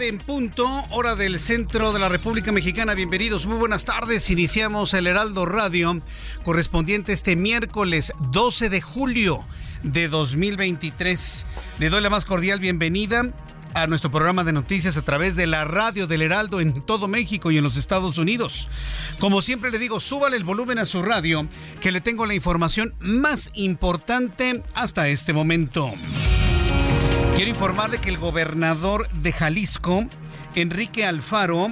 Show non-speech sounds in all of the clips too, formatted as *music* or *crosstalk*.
En punto, hora del centro de la República Mexicana. Bienvenidos, muy buenas tardes. Iniciamos el Heraldo Radio correspondiente este miércoles 12 de julio de 2023. Le doy la más cordial bienvenida a nuestro programa de noticias a través de la radio del Heraldo en todo México y en los Estados Unidos. Como siempre le digo, súbale el volumen a su radio, que le tengo la información más importante hasta este momento. Quiero informarle que el gobernador de Jalisco, Enrique Alfaro,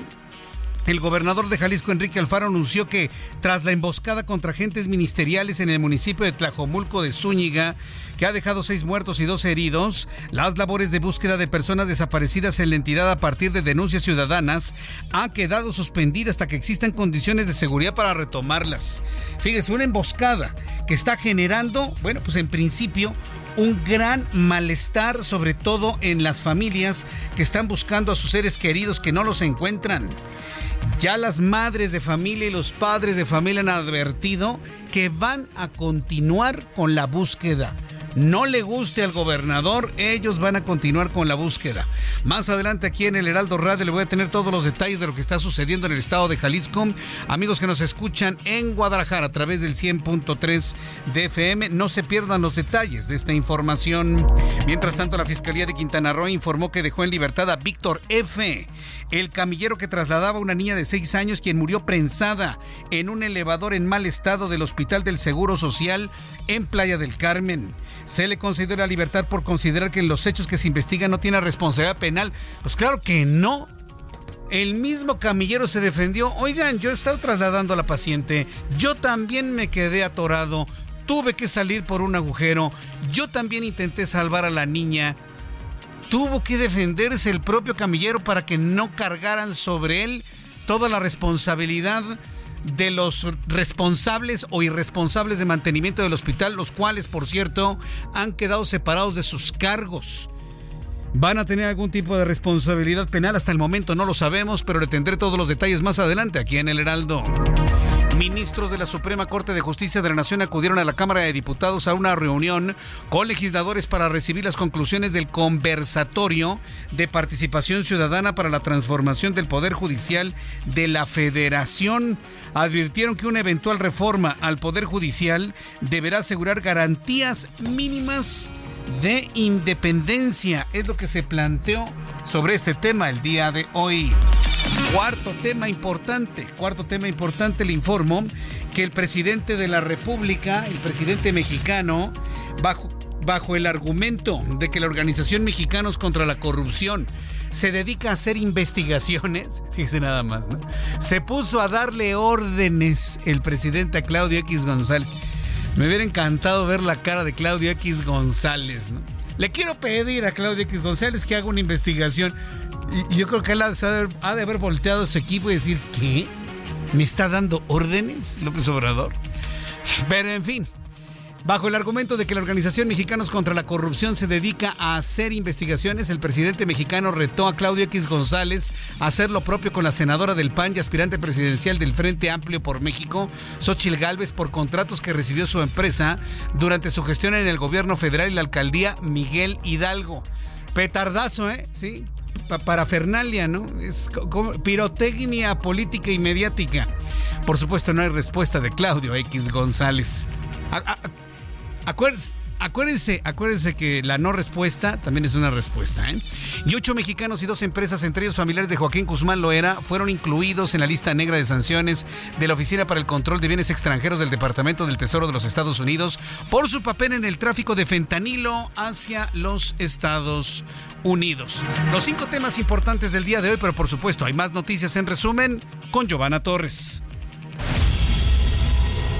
el gobernador de Jalisco, Enrique Alfaro, anunció que tras la emboscada contra agentes ministeriales en el municipio de Tlajomulco de Zúñiga, que ha dejado seis muertos y dos heridos, las labores de búsqueda de personas desaparecidas en la entidad a partir de denuncias ciudadanas han quedado suspendidas hasta que existan condiciones de seguridad para retomarlas. Fíjese, una emboscada que está generando, bueno, pues en principio un gran malestar, sobre todo en las familias que están buscando a sus seres queridos que no los encuentran. Ya las madres de familia y los padres de familia han advertido que van a continuar con la búsqueda no le guste al gobernador, ellos van a continuar con la búsqueda. Más adelante aquí en el Heraldo Radio le voy a tener todos los detalles de lo que está sucediendo en el estado de Jalisco. Amigos que nos escuchan en Guadalajara a través del 100.3 de FM, no se pierdan los detalles de esta información. Mientras tanto, la Fiscalía de Quintana Roo informó que dejó en libertad a Víctor F., el camillero que trasladaba a una niña de 6 años quien murió prensada en un elevador en mal estado del Hospital del Seguro Social en Playa del Carmen. Se le concedió la libertad por considerar que en los hechos que se investigan no tiene responsabilidad penal. Pues claro que no. El mismo camillero se defendió. Oigan, yo he estado trasladando a la paciente. Yo también me quedé atorado. Tuve que salir por un agujero. Yo también intenté salvar a la niña. Tuvo que defenderse el propio camillero para que no cargaran sobre él toda la responsabilidad de los responsables o irresponsables de mantenimiento del hospital, los cuales, por cierto, han quedado separados de sus cargos. ¿Van a tener algún tipo de responsabilidad penal? Hasta el momento no lo sabemos, pero le tendré todos los detalles más adelante aquí en el Heraldo. Ministros de la Suprema Corte de Justicia de la Nación acudieron a la Cámara de Diputados a una reunión con legisladores para recibir las conclusiones del conversatorio de participación ciudadana para la transformación del Poder Judicial de la Federación. Advirtieron que una eventual reforma al Poder Judicial deberá asegurar garantías mínimas de independencia. Es lo que se planteó sobre este tema el día de hoy. Cuarto tema importante, cuarto tema importante, le informo que el presidente de la República, el presidente mexicano, bajo, bajo el argumento de que la Organización Mexicanos contra la Corrupción se dedica a hacer investigaciones, *laughs* fíjese nada más, ¿no? Se puso a darle órdenes el presidente a Claudio X González. Me hubiera encantado ver la cara de Claudio X González, ¿no? Le quiero pedir a Claudio X González que haga una investigación. Yo creo que él ha de, haber, ha de haber volteado su equipo y decir, ¿qué? ¿Me está dando órdenes López Obrador? Pero en fin, Bajo el argumento de que la organización Mexicanos contra la Corrupción se dedica a hacer investigaciones, el presidente mexicano retó a Claudio X González a hacer lo propio con la senadora del PAN y aspirante presidencial del Frente Amplio por México, Xochil Gálvez, por contratos que recibió su empresa durante su gestión en el gobierno federal y la alcaldía Miguel Hidalgo. Petardazo, ¿eh? Sí, para Fernalia, ¿no? Es como pirotecnia política y mediática. Por supuesto, no hay respuesta de Claudio X González. Acuérdense, que la no respuesta también es una respuesta. ¿eh? Y ocho mexicanos y dos empresas, entre ellos familiares de Joaquín Guzmán Loera, fueron incluidos en la lista negra de sanciones de la Oficina para el Control de Bienes Extranjeros del Departamento del Tesoro de los Estados Unidos por su papel en el tráfico de fentanilo hacia los Estados Unidos. Los cinco temas importantes del día de hoy, pero por supuesto hay más noticias en resumen con Giovanna Torres.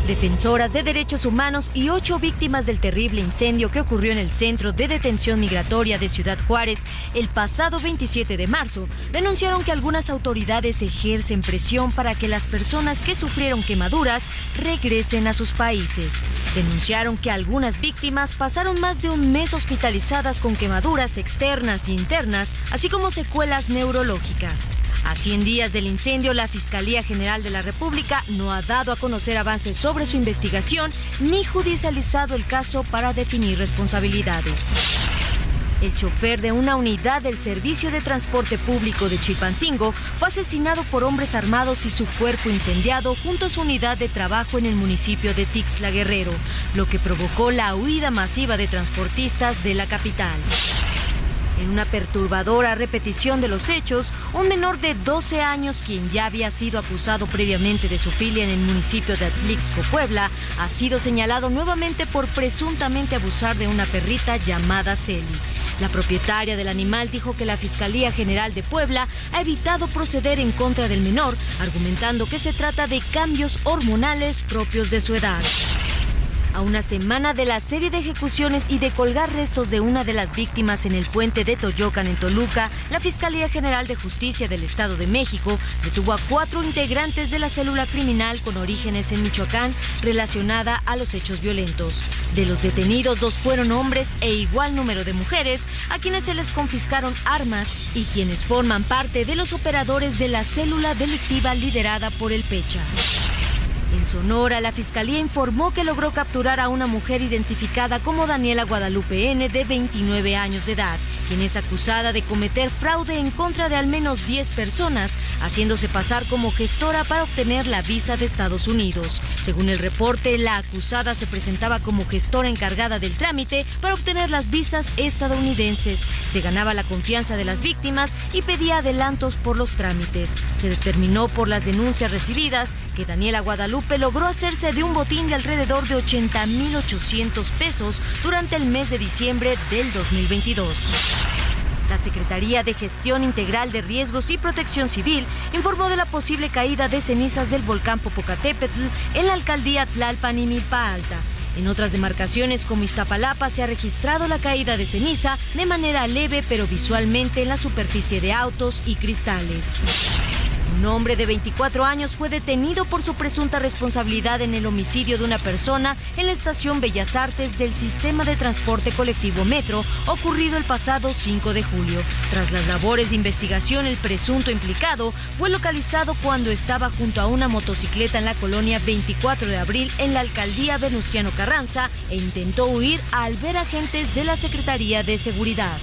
Defensoras de derechos humanos y ocho víctimas del terrible incendio que ocurrió en el centro de detención migratoria de Ciudad Juárez el pasado 27 de marzo denunciaron que algunas autoridades ejercen presión para que las personas que sufrieron quemaduras regresen a sus países. Denunciaron que algunas víctimas pasaron más de un mes hospitalizadas con quemaduras externas e internas, así como secuelas neurológicas. A 100 días del incendio, la Fiscalía General de la República no ha dado a conocer avances sobre su investigación ni judicializado el caso para definir responsabilidades. El chofer de una unidad del Servicio de Transporte Público de Chilpancingo fue asesinado por hombres armados y su cuerpo incendiado junto a su unidad de trabajo en el municipio de Tixla Guerrero, lo que provocó la huida masiva de transportistas de la capital. En una perturbadora repetición de los hechos, un menor de 12 años, quien ya había sido acusado previamente de su filia en el municipio de Atlixco, Puebla, ha sido señalado nuevamente por presuntamente abusar de una perrita llamada Celi. La propietaria del animal dijo que la Fiscalía General de Puebla ha evitado proceder en contra del menor, argumentando que se trata de cambios hormonales propios de su edad. A una semana de la serie de ejecuciones y de colgar restos de una de las víctimas en el puente de Toyocan en Toluca, la Fiscalía General de Justicia del Estado de México detuvo a cuatro integrantes de la célula criminal con orígenes en Michoacán relacionada a los hechos violentos. De los detenidos, dos fueron hombres e igual número de mujeres, a quienes se les confiscaron armas y quienes forman parte de los operadores de la célula delictiva liderada por el Pecha. En Sonora, la Fiscalía informó que logró capturar a una mujer identificada como Daniela Guadalupe N, de 29 años de edad, quien es acusada de cometer fraude en contra de al menos 10 personas, haciéndose pasar como gestora para obtener la visa de Estados Unidos. Según el reporte, la acusada se presentaba como gestora encargada del trámite para obtener las visas estadounidenses. Se ganaba la confianza de las víctimas y pedía adelantos por los trámites. Se determinó por las denuncias recibidas que Daniela Guadalupe logró hacerse de un botín de alrededor de 80.800 pesos durante el mes de diciembre del 2022. La Secretaría de Gestión Integral de Riesgos y Protección Civil informó de la posible caída de cenizas del volcán Popocatépetl en la alcaldía Tlalpan y Milpa Alta. En otras demarcaciones como Iztapalapa se ha registrado la caída de ceniza de manera leve pero visualmente en la superficie de autos y cristales. Un hombre de 24 años fue detenido por su presunta responsabilidad en el homicidio de una persona en la estación Bellas Artes del sistema de transporte colectivo Metro, ocurrido el pasado 5 de julio. Tras las labores de investigación, el presunto implicado fue localizado cuando estaba junto a una motocicleta en la colonia 24 de abril en la alcaldía Venustiano Carranza e intentó huir al ver agentes de la Secretaría de Seguridad.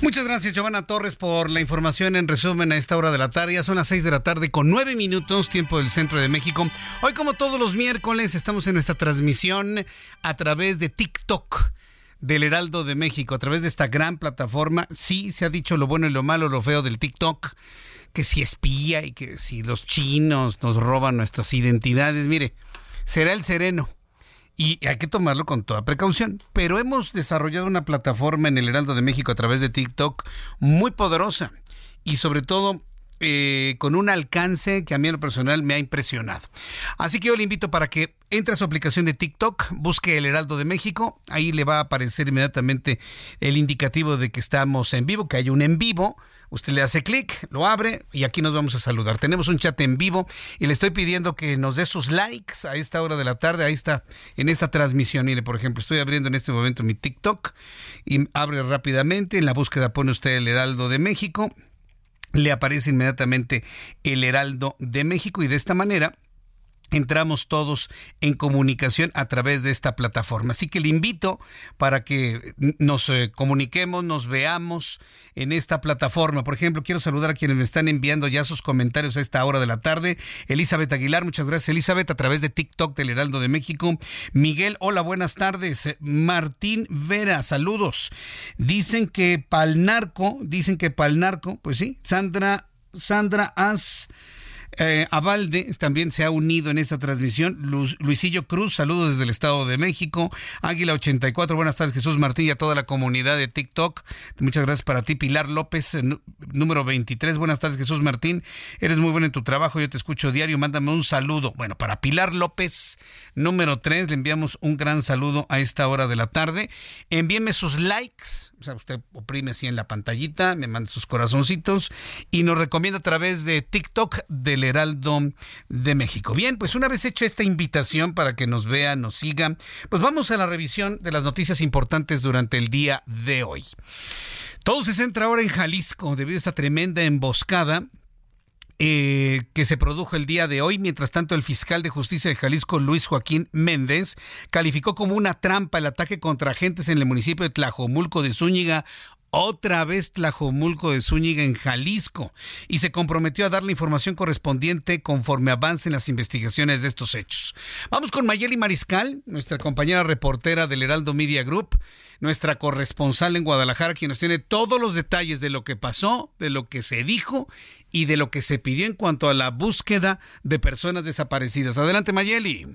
Muchas gracias, Giovanna Torres, por la información en resumen a esta hora de la tarde. Ya son las 6 de la tarde con 9 minutos, tiempo del centro de México. Hoy, como todos los miércoles, estamos en nuestra transmisión a través de TikTok del Heraldo de México, a través de esta gran plataforma. Sí, se ha dicho lo bueno y lo malo, lo feo del TikTok, que si espía y que si los chinos nos roban nuestras identidades. Mire, será el sereno y hay que tomarlo con toda precaución. Pero hemos desarrollado una plataforma en el Heraldo de México a través de TikTok muy poderosa y sobre todo eh, con un alcance que a mí en lo personal me ha impresionado. Así que yo le invito para que entre a su aplicación de TikTok, busque el Heraldo de México, ahí le va a aparecer inmediatamente el indicativo de que estamos en vivo, que hay un en vivo. Usted le hace clic, lo abre y aquí nos vamos a saludar. Tenemos un chat en vivo y le estoy pidiendo que nos dé sus likes a esta hora de la tarde. Ahí está, en esta transmisión. Mire, por ejemplo, estoy abriendo en este momento mi TikTok y abre rápidamente. En la búsqueda pone usted el Heraldo de México le aparece inmediatamente el Heraldo de México y de esta manera entramos todos en comunicación a través de esta plataforma. Así que le invito para que nos eh, comuniquemos, nos veamos en esta plataforma. Por ejemplo, quiero saludar a quienes me están enviando ya sus comentarios a esta hora de la tarde. Elizabeth Aguilar, muchas gracias Elizabeth, a través de TikTok del Heraldo de México. Miguel, hola, buenas tardes. Martín Vera, saludos. Dicen que Palnarco, dicen que Palnarco, pues sí, Sandra, Sandra As eh, Avalde también se ha unido en esta transmisión. Luisillo Cruz, saludos desde el Estado de México. Águila 84, buenas tardes Jesús Martín y a toda la comunidad de TikTok. Muchas gracias para ti. Pilar López, número 23, buenas tardes Jesús Martín. Eres muy bueno en tu trabajo, yo te escucho diario, mándame un saludo. Bueno, para Pilar López, número 3, le enviamos un gran saludo a esta hora de la tarde. Envíeme sus likes, o sea, usted oprime así en la pantallita, me manda sus corazoncitos y nos recomienda a través de TikTok Heraldo de México. Bien, pues una vez hecho esta invitación para que nos vean, nos sigan, pues vamos a la revisión de las noticias importantes durante el día de hoy. Todo se centra ahora en Jalisco debido a esta tremenda emboscada eh, que se produjo el día de hoy. Mientras tanto, el fiscal de justicia de Jalisco, Luis Joaquín Méndez, calificó como una trampa el ataque contra agentes en el municipio de Tlajomulco de Zúñiga, otra vez Tlajomulco de Zúñiga en Jalisco y se comprometió a dar la información correspondiente conforme avancen las investigaciones de estos hechos. Vamos con Mayeli Mariscal, nuestra compañera reportera del Heraldo Media Group, nuestra corresponsal en Guadalajara, quien nos tiene todos los detalles de lo que pasó, de lo que se dijo y de lo que se pidió en cuanto a la búsqueda de personas desaparecidas. Adelante Mayeli.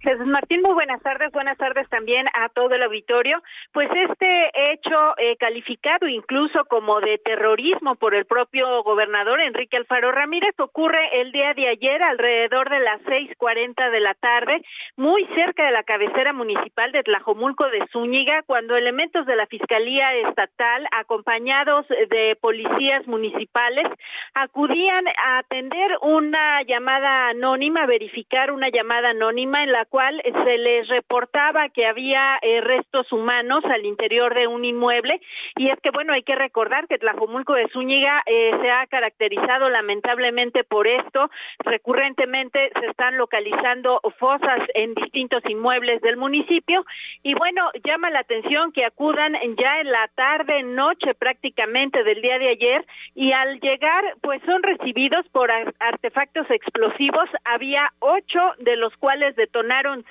Jesús Martín, muy buenas tardes. Buenas tardes también a todo el auditorio. Pues este hecho eh, calificado incluso como de terrorismo por el propio gobernador Enrique Alfaro Ramírez ocurre el día de ayer alrededor de las seis cuarenta de la tarde, muy cerca de la cabecera municipal de Tlajomulco de Zúñiga, cuando elementos de la Fiscalía Estatal, acompañados de policías municipales, acudían a atender una llamada anónima, verificar una llamada anónima en la cual se les reportaba que había eh, restos humanos al interior de un inmueble. Y es que bueno hay que recordar que Tlajomulco de Zúñiga eh, se ha caracterizado lamentablemente por esto. Recurrentemente se están localizando fosas en distintos inmuebles del municipio. Y bueno llama la atención que acudan ya en la tarde noche prácticamente del día de ayer. Y al llegar pues son recibidos por artefactos explosivos. Había ocho de los cuales detonaron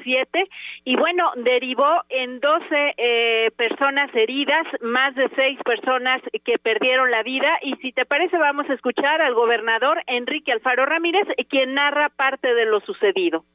siete y bueno, derivó en doce eh, personas heridas, más de seis personas que perdieron la vida y si te parece vamos a escuchar al gobernador Enrique Alfaro Ramírez, quien narra parte de lo sucedido.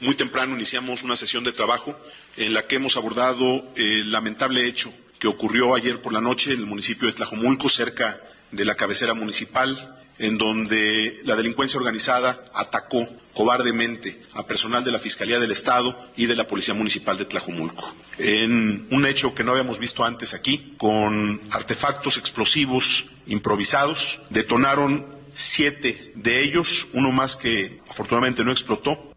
Muy temprano iniciamos una sesión de trabajo en la que hemos abordado el lamentable hecho que ocurrió ayer por la noche en el municipio de Tlajomulco, cerca de la cabecera municipal, en donde la delincuencia organizada atacó cobardemente a personal de la Fiscalía del Estado y de la Policía Municipal de Tlajumulco. En un hecho que no habíamos visto antes aquí, con artefactos explosivos improvisados, detonaron siete de ellos, uno más que afortunadamente no explotó,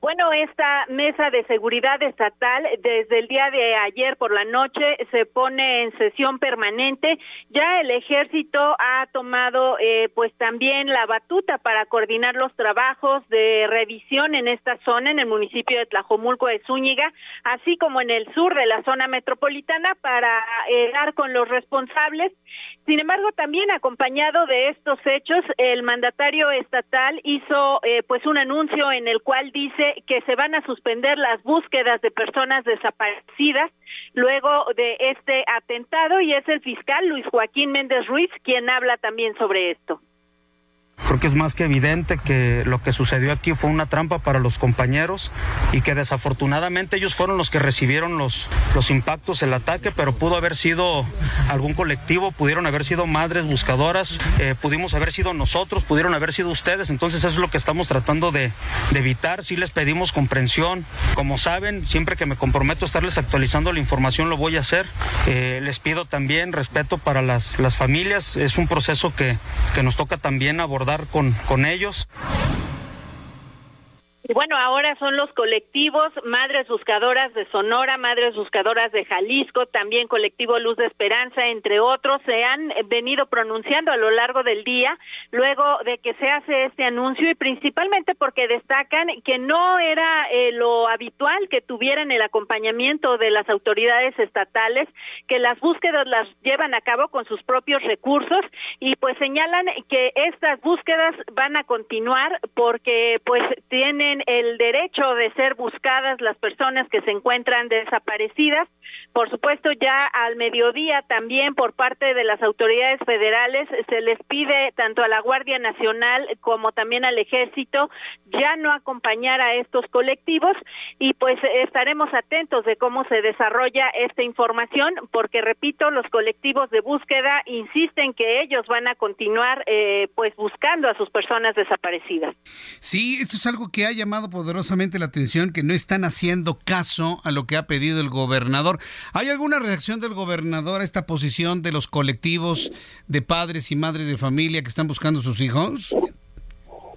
bueno, esta mesa de seguridad estatal desde el día de ayer por la noche se pone en sesión permanente. Ya el ejército ha tomado eh, pues también la batuta para coordinar los trabajos de revisión en esta zona, en el municipio de Tlajomulco de Zúñiga, así como en el sur de la zona metropolitana para eh, dar con los responsables. Sin embargo, también acompañado de estos hechos, el mandatario estatal hizo eh, pues un anuncio en el cual dice que se van a suspender las búsquedas de personas desaparecidas luego de este atentado y es el fiscal Luis Joaquín Méndez Ruiz quien habla también sobre esto. Creo que es más que evidente que lo que sucedió aquí fue una trampa para los compañeros y que desafortunadamente ellos fueron los que recibieron los, los impactos, el ataque, pero pudo haber sido algún colectivo, pudieron haber sido madres buscadoras, eh, pudimos haber sido nosotros, pudieron haber sido ustedes, entonces eso es lo que estamos tratando de, evitar, sí les pedimos comprensión, como saben, siempre que me comprometo a estarles actualizando la información lo voy a hacer, eh, les pido también respeto para las, las familias, es un proceso que, que nos toca también abordar con, con ellos. Y bueno, ahora son los colectivos Madres Buscadoras de Sonora, Madres Buscadoras de Jalisco, también colectivo Luz de Esperanza, entre otros, se han venido pronunciando a lo largo del día luego de que se hace este anuncio y principalmente porque destacan que no era eh, lo habitual que tuvieran el acompañamiento de las autoridades estatales, que las búsquedas las llevan a cabo con sus propios recursos y pues señalan que estas búsquedas van a continuar porque pues tienen el derecho de ser buscadas las personas que se encuentran desaparecidas. Por supuesto, ya al mediodía también por parte de las autoridades federales se les pide tanto a la Guardia Nacional como también al Ejército ya no acompañar a estos colectivos y pues estaremos atentos de cómo se desarrolla esta información porque repito, los colectivos de búsqueda insisten que ellos van a continuar eh, pues buscando a sus personas desaparecidas. Sí, esto es algo que hay llamado poderosamente la atención que no están haciendo caso a lo que ha pedido el gobernador. ¿Hay alguna reacción del gobernador a esta posición de los colectivos de padres y madres de familia que están buscando sus hijos?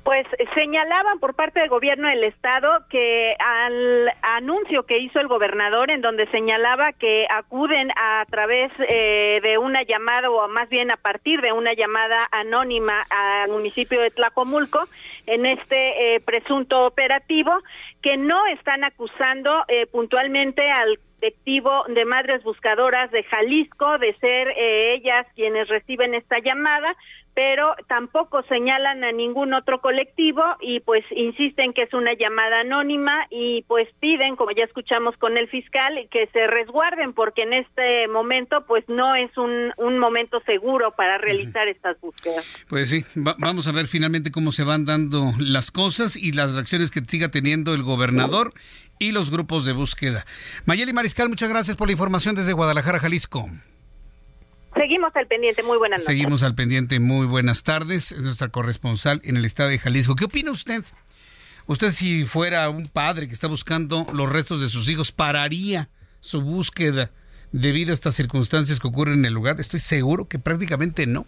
Pues señalaban por parte del gobierno del estado que al anuncio que hizo el gobernador en donde señalaba que acuden a través eh, de una llamada o más bien a partir de una llamada anónima al municipio de Tlacomulco en este eh, presunto operativo que no están acusando eh, puntualmente al colectivo de madres buscadoras de Jalisco de ser ellas quienes reciben esta llamada, pero tampoco señalan a ningún otro colectivo y pues insisten que es una llamada anónima y pues piden, como ya escuchamos con el fiscal, que se resguarden porque en este momento pues no es un, un momento seguro para realizar estas búsquedas. Pues sí, vamos a ver finalmente cómo se van dando las cosas y las reacciones que siga teniendo el gobernador y los grupos de búsqueda. Mayeli Mariscal, muchas gracias por la información desde Guadalajara, Jalisco. Seguimos al pendiente, muy buenas noches. Seguimos al pendiente, muy buenas tardes. Es nuestra corresponsal en el estado de Jalisco. ¿Qué opina usted? Usted si fuera un padre que está buscando los restos de sus hijos, ¿pararía su búsqueda debido a estas circunstancias que ocurren en el lugar? Estoy seguro que prácticamente no.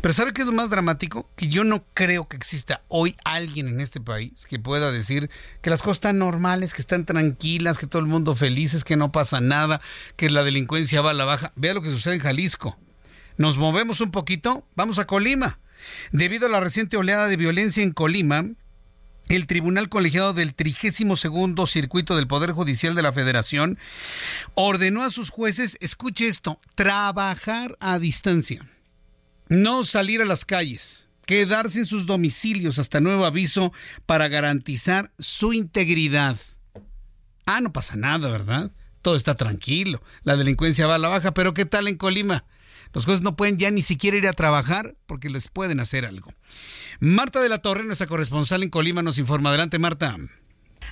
Pero ¿sabe qué es lo más dramático? Que yo no creo que exista hoy alguien en este país que pueda decir que las cosas están normales, que están tranquilas, que todo el mundo felices, que no pasa nada, que la delincuencia va a la baja. Vea lo que sucede en Jalisco. Nos movemos un poquito, vamos a Colima. Debido a la reciente oleada de violencia en Colima, el Tribunal Colegiado del 32 Circuito del Poder Judicial de la Federación ordenó a sus jueces, escuche esto, trabajar a distancia no salir a las calles, quedarse en sus domicilios hasta nuevo aviso para garantizar su integridad. Ah, no pasa nada, ¿verdad? Todo está tranquilo, la delincuencia va a la baja, pero ¿qué tal en Colima? Los jueces no pueden ya ni siquiera ir a trabajar porque les pueden hacer algo. Marta de la Torre, nuestra corresponsal en Colima, nos informa. Adelante, Marta.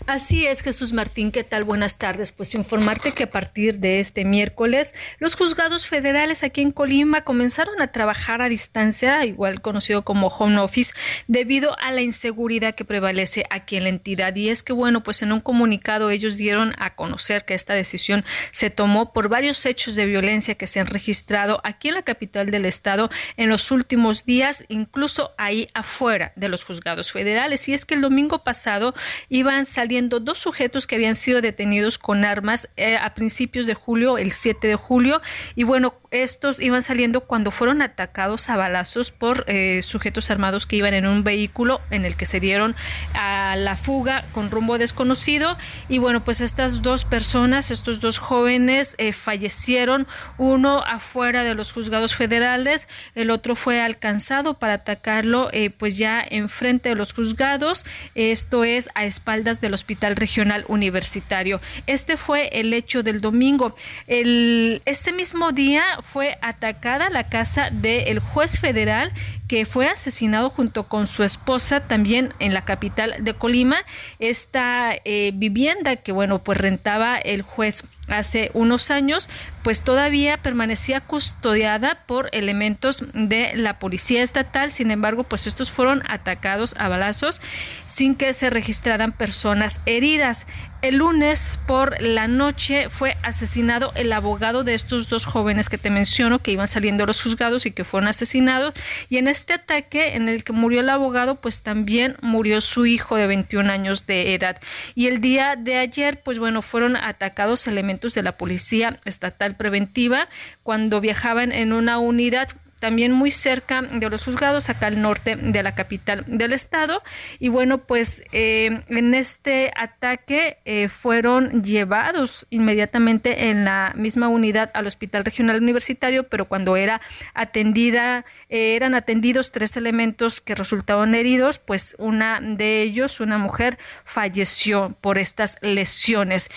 Así es, Jesús Martín, ¿qué tal? Buenas tardes. Pues informarte que a partir de este miércoles, los juzgados federales aquí en Colima comenzaron a trabajar a distancia, igual conocido como home office, debido a la inseguridad que prevalece aquí en la entidad. Y es que, bueno, pues en un comunicado ellos dieron a conocer que esta decisión se tomó por varios hechos de violencia que se han registrado aquí en la capital del estado en los últimos días, incluso ahí afuera de los juzgados federales. Y es que el domingo pasado iban saliendo dos sujetos que habían sido detenidos con armas eh, a principios de julio, el 7 de julio, y bueno, estos iban saliendo cuando fueron atacados a balazos por eh, sujetos armados que iban en un vehículo en el que se dieron a la fuga con rumbo desconocido. Y bueno, pues estas dos personas, estos dos jóvenes eh, fallecieron, uno afuera de los juzgados federales, el otro fue alcanzado para atacarlo eh, pues ya enfrente de los juzgados, esto es a espaldas del Hospital Regional Universitario. Este fue el hecho del domingo. El, este mismo día fue atacada la casa del juez federal que fue asesinado junto con su esposa también en la capital de Colima. Esta eh, vivienda que, bueno, pues rentaba el juez hace unos años, pues todavía permanecía custodiada por elementos de la policía estatal. Sin embargo, pues estos fueron atacados a balazos sin que se registraran personas heridas. El lunes por la noche fue asesinado el abogado de estos dos jóvenes que te menciono, que iban saliendo los juzgados y que fueron asesinados. Y en este ataque en el que murió el abogado, pues también murió su hijo de 21 años de edad. Y el día de ayer, pues bueno, fueron atacados elementos de la Policía Estatal Preventiva cuando viajaban en una unidad también muy cerca de los juzgados, acá al norte de la capital del estado. Y bueno, pues eh, en este ataque eh, fueron llevados inmediatamente en la misma unidad al Hospital Regional Universitario, pero cuando era atendida, eh, eran atendidos tres elementos que resultaron heridos, pues una de ellos, una mujer, falleció por estas lesiones.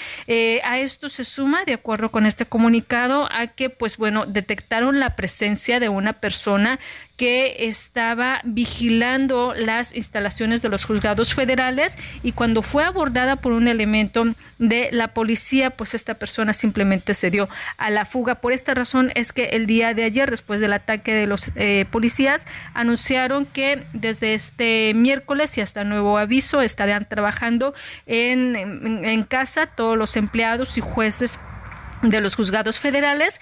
a esto se suma, de acuerdo con este comunicado, a que, pues bueno, detectaron la presencia de una persona que estaba vigilando las instalaciones de los juzgados federales y cuando fue abordada por un elemento de la policía, pues esta persona simplemente se dio a la fuga. Por esta razón es que el día de ayer, después del ataque de los eh, policías, anunciaron que desde este miércoles y hasta nuevo aviso estarán trabajando en, en casa todos los empleados y jueces de los juzgados federales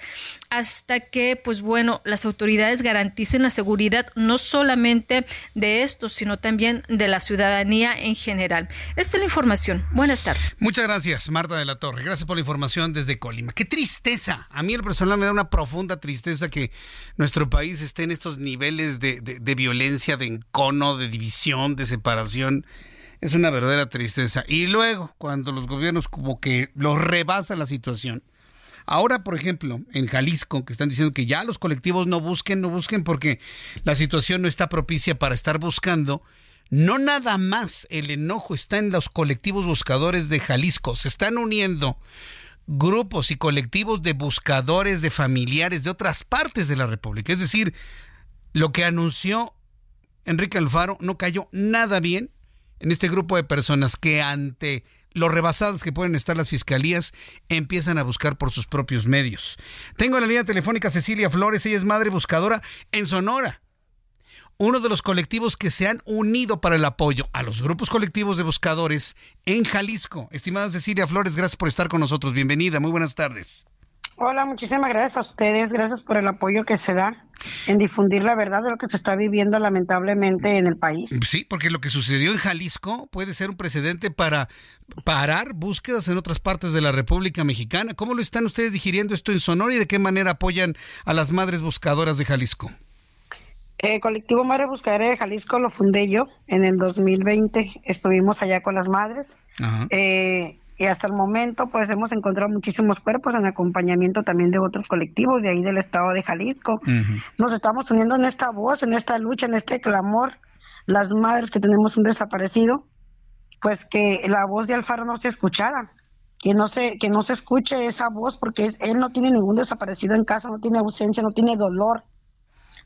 hasta que, pues bueno, las autoridades garanticen la seguridad no solamente de estos, sino también de la ciudadanía en general. Esta es la información. Buenas tardes. Muchas gracias, Marta de la Torre. Gracias por la información desde Colima. Qué tristeza. A mí el personal me da una profunda tristeza que nuestro país esté en estos niveles de, de violencia, de encono, de división, de separación. Es una verdadera tristeza. Y luego, cuando los gobiernos como que los rebasa la situación, Ahora, por ejemplo, en Jalisco, que están diciendo que ya los colectivos no busquen, no busquen porque la situación no está propicia para estar buscando. No nada más el enojo está en los colectivos buscadores de Jalisco, se están uniendo grupos y colectivos de buscadores de familiares de otras partes de la República. Es decir, lo que anunció Enrique Alfaro no cayó nada bien en este grupo de personas que ante los rebasados que pueden estar las fiscalías empiezan a buscar por sus propios medios. Tengo en la línea telefónica Cecilia Flores, ella es madre buscadora en Sonora. Uno de los colectivos que se han unido para el apoyo a los grupos colectivos de buscadores en Jalisco. Estimada Cecilia Flores, gracias por estar con nosotros. Bienvenida, muy buenas tardes. Hola, muchísimas gracias a ustedes, gracias por el apoyo que se da en difundir la verdad de lo que se está viviendo lamentablemente en el país. Sí, porque lo que sucedió en Jalisco puede ser un precedente para parar búsquedas en otras partes de la República Mexicana. ¿Cómo lo están ustedes digiriendo esto en Sonora y de qué manera apoyan a las madres buscadoras de Jalisco? El colectivo Madre Buscadora de Jalisco lo fundé yo en el 2020. Estuvimos allá con las madres. Eh, y hasta el momento pues hemos encontrado muchísimos cuerpos en acompañamiento también de otros colectivos de ahí del estado de Jalisco. Nos estamos uniendo en esta voz, en esta lucha, en este clamor, las madres que tenemos un desaparecido, pues que la voz de Alfaro no se escuchara, que no se que no se escuche esa voz porque él no tiene ningún desaparecido en casa, no tiene ausencia, no tiene dolor,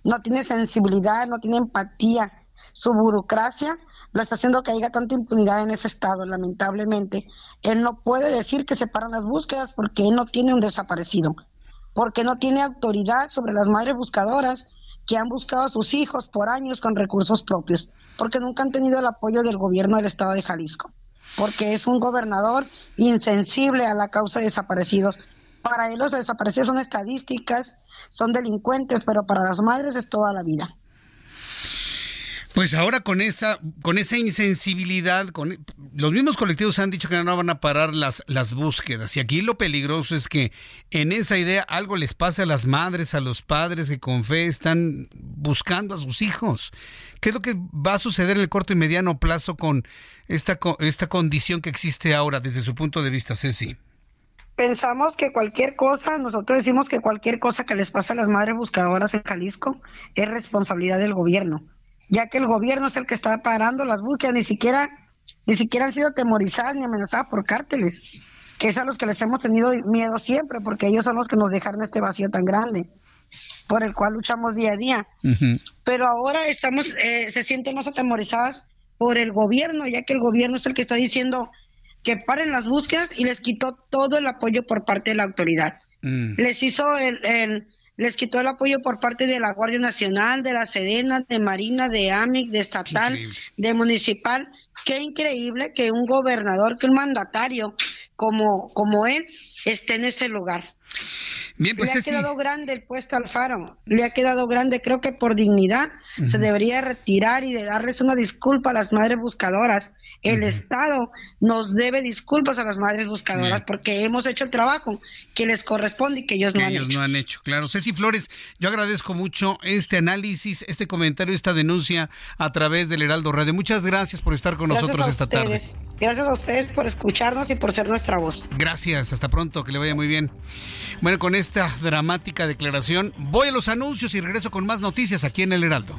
no tiene sensibilidad, no tiene empatía. Su burocracia lo está haciendo que haya tanta impunidad en ese estado, lamentablemente. Él no puede decir que se paran las búsquedas porque él no tiene un desaparecido, porque no tiene autoridad sobre las madres buscadoras que han buscado a sus hijos por años con recursos propios, porque nunca han tenido el apoyo del gobierno del estado de Jalisco, porque es un gobernador insensible a la causa de desaparecidos. Para él los desaparecidos son estadísticas, son delincuentes, pero para las madres es toda la vida. Pues ahora con esa, con esa insensibilidad, con los mismos colectivos han dicho que no van a parar las, las búsquedas. Y aquí lo peligroso es que en esa idea algo les pase a las madres, a los padres que con fe están buscando a sus hijos. ¿Qué es lo que va a suceder en el corto y mediano plazo con esta, esta condición que existe ahora desde su punto de vista, Ceci? Pensamos que cualquier cosa, nosotros decimos que cualquier cosa que les pase a las madres buscadoras en Jalisco es responsabilidad del gobierno ya que el gobierno es el que está parando las búsquedas, ni siquiera, ni siquiera han sido temorizadas ni amenazadas por cárteles, que es a los que les hemos tenido miedo siempre, porque ellos son los que nos dejaron este vacío tan grande. por el cual luchamos día a día. Pero ahora estamos, eh, se sienten más atemorizadas por el gobierno, ya que el gobierno es el que está diciendo que paren las búsquedas y les quitó todo el apoyo por parte de la autoridad. Mm. Les hizo el, les quitó el apoyo por parte de la Guardia Nacional, de la Sedena, de Marina, de AMIC, de Estatal, de Municipal. Qué increíble que un gobernador, que un mandatario como, como él esté en ese lugar. Bien, pues le ha quedado grande el puesto al faro, le ha quedado grande, creo que por dignidad se debería retirar y de darles una disculpa a las madres buscadoras. El Estado nos debe disculpas a las madres buscadoras porque hemos hecho el trabajo que les corresponde y que ellos no han ellos hecho. no han hecho, claro. Ceci Flores, yo agradezco mucho este análisis, este comentario, esta denuncia a través del Heraldo Radio. Muchas gracias por estar con nosotros esta tarde. Gracias a ustedes por escucharnos y por ser nuestra voz. Gracias, hasta pronto, que le vaya muy bien. Bueno, con esta dramática declaración, voy a los anuncios y regreso con más noticias aquí en el Heraldo.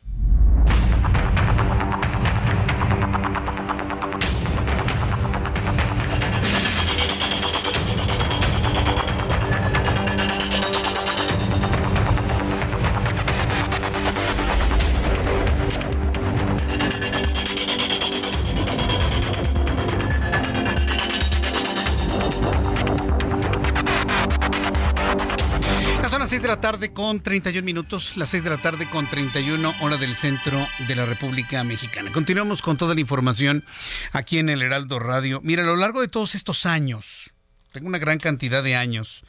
Tarde con 31 minutos, las 6 de la tarde con 31 hora del centro de la República Mexicana. Continuamos con toda la información aquí en el Heraldo Radio. Mira, a lo largo de todos estos años, tengo una gran cantidad de años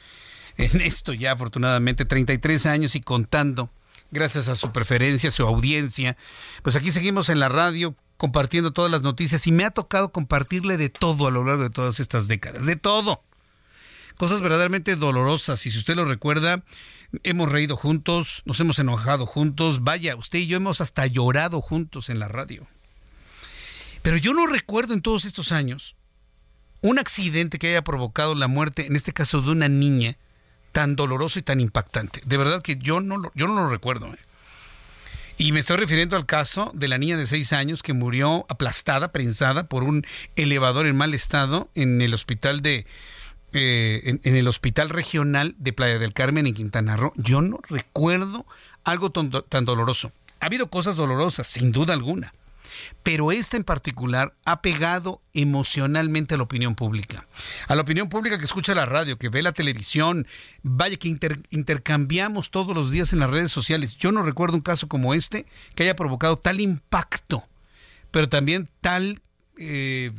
en esto ya afortunadamente, 33 años y contando, gracias a su preferencia, su audiencia, pues aquí seguimos en la radio compartiendo todas las noticias y me ha tocado compartirle de todo a lo largo de todas estas décadas, de todo cosas verdaderamente dolorosas. Y si usted lo recuerda, hemos reído juntos, nos hemos enojado juntos, vaya, usted y yo hemos hasta llorado juntos en la radio. Pero yo no recuerdo en todos estos años un accidente que haya provocado la muerte, en este caso de una niña, tan doloroso y tan impactante. De verdad que yo no lo, yo no lo recuerdo. ¿eh? Y me estoy refiriendo al caso de la niña de seis años que murió aplastada, prensada por un elevador en mal estado en el hospital de eh, en, el Hospital Regional de Playa del Carmen en Quintana Roo. Yo no recuerdo algo tan, doloroso. Ha habido cosas dolorosas, sin duda alguna, pero esta en particular ha pegado emocionalmente a la opinión pública. A la opinión pública que escucha la radio, que ve la televisión, vaya que intercambiamos todos los días en las redes sociales. Yo no recuerdo un caso como este que haya provocado tal impacto, pero también tal eh,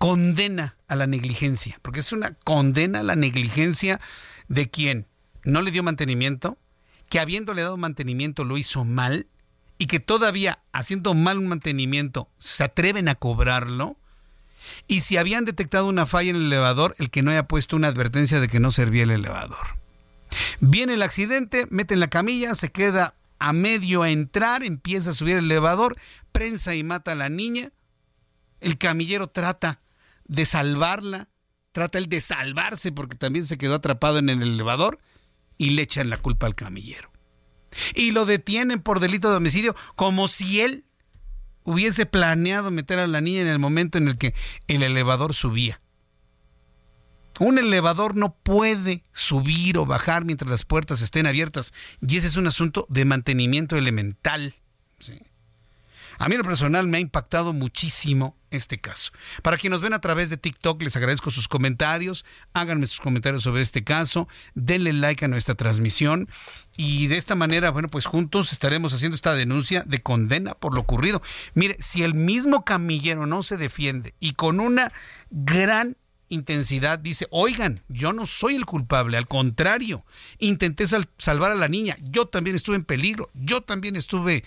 condena a la negligencia, porque es una condena a la negligencia de quien no le dio mantenimiento, que habiéndole dado mantenimiento lo hizo mal y que todavía haciendo mal un mantenimiento se atreven a cobrarlo. Y si habían detectado una falla en el elevador, el que no haya puesto una advertencia de que no servía el elevador. Viene el accidente, meten la camilla, se queda a medio a entrar, empieza a subir el elevador, prensa y mata a la niña. El camillero trata de salvarla, trata él de salvarse porque también se quedó atrapado en el elevador y le echan la culpa al camillero. Y lo detienen por delito de homicidio como si él hubiese planeado meter a la niña en el momento en el que el elevador subía. Un elevador no puede subir o bajar mientras las puertas estén abiertas y ese es un asunto de mantenimiento elemental. A mí en lo personal me ha impactado muchísimo este caso. Para quienes nos ven a través de TikTok, les agradezco sus comentarios. Háganme sus comentarios sobre este caso. Denle like a nuestra transmisión. Y de esta manera, bueno, pues juntos estaremos haciendo esta denuncia de condena por lo ocurrido. Mire, si el mismo camillero no se defiende y con una gran intensidad dice, oigan, yo no soy el culpable, al contrario, intenté salvar a la niña, yo también estuve en peligro, yo también estuve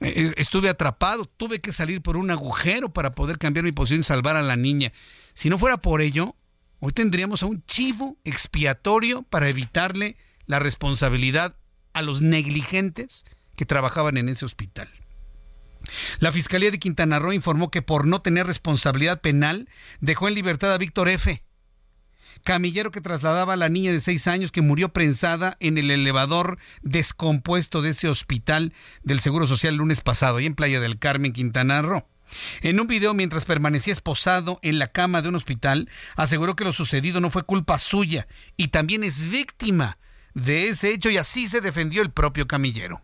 estuve atrapado, tuve que salir por un agujero para poder cambiar mi posición y salvar a la niña. Si no fuera por ello, hoy tendríamos a un chivo expiatorio para evitarle la responsabilidad a los negligentes que trabajaban en ese hospital. La Fiscalía de Quintana Roo informó que por no tener responsabilidad penal dejó en libertad a Víctor F., camillero que trasladaba a la niña de seis años que murió prensada en el elevador descompuesto de ese hospital del Seguro Social el lunes pasado, ahí en Playa del Carmen, Quintana Roo. En un video mientras permanecía esposado en la cama de un hospital, aseguró que lo sucedido no fue culpa suya y también es víctima de ese hecho y así se defendió el propio camillero.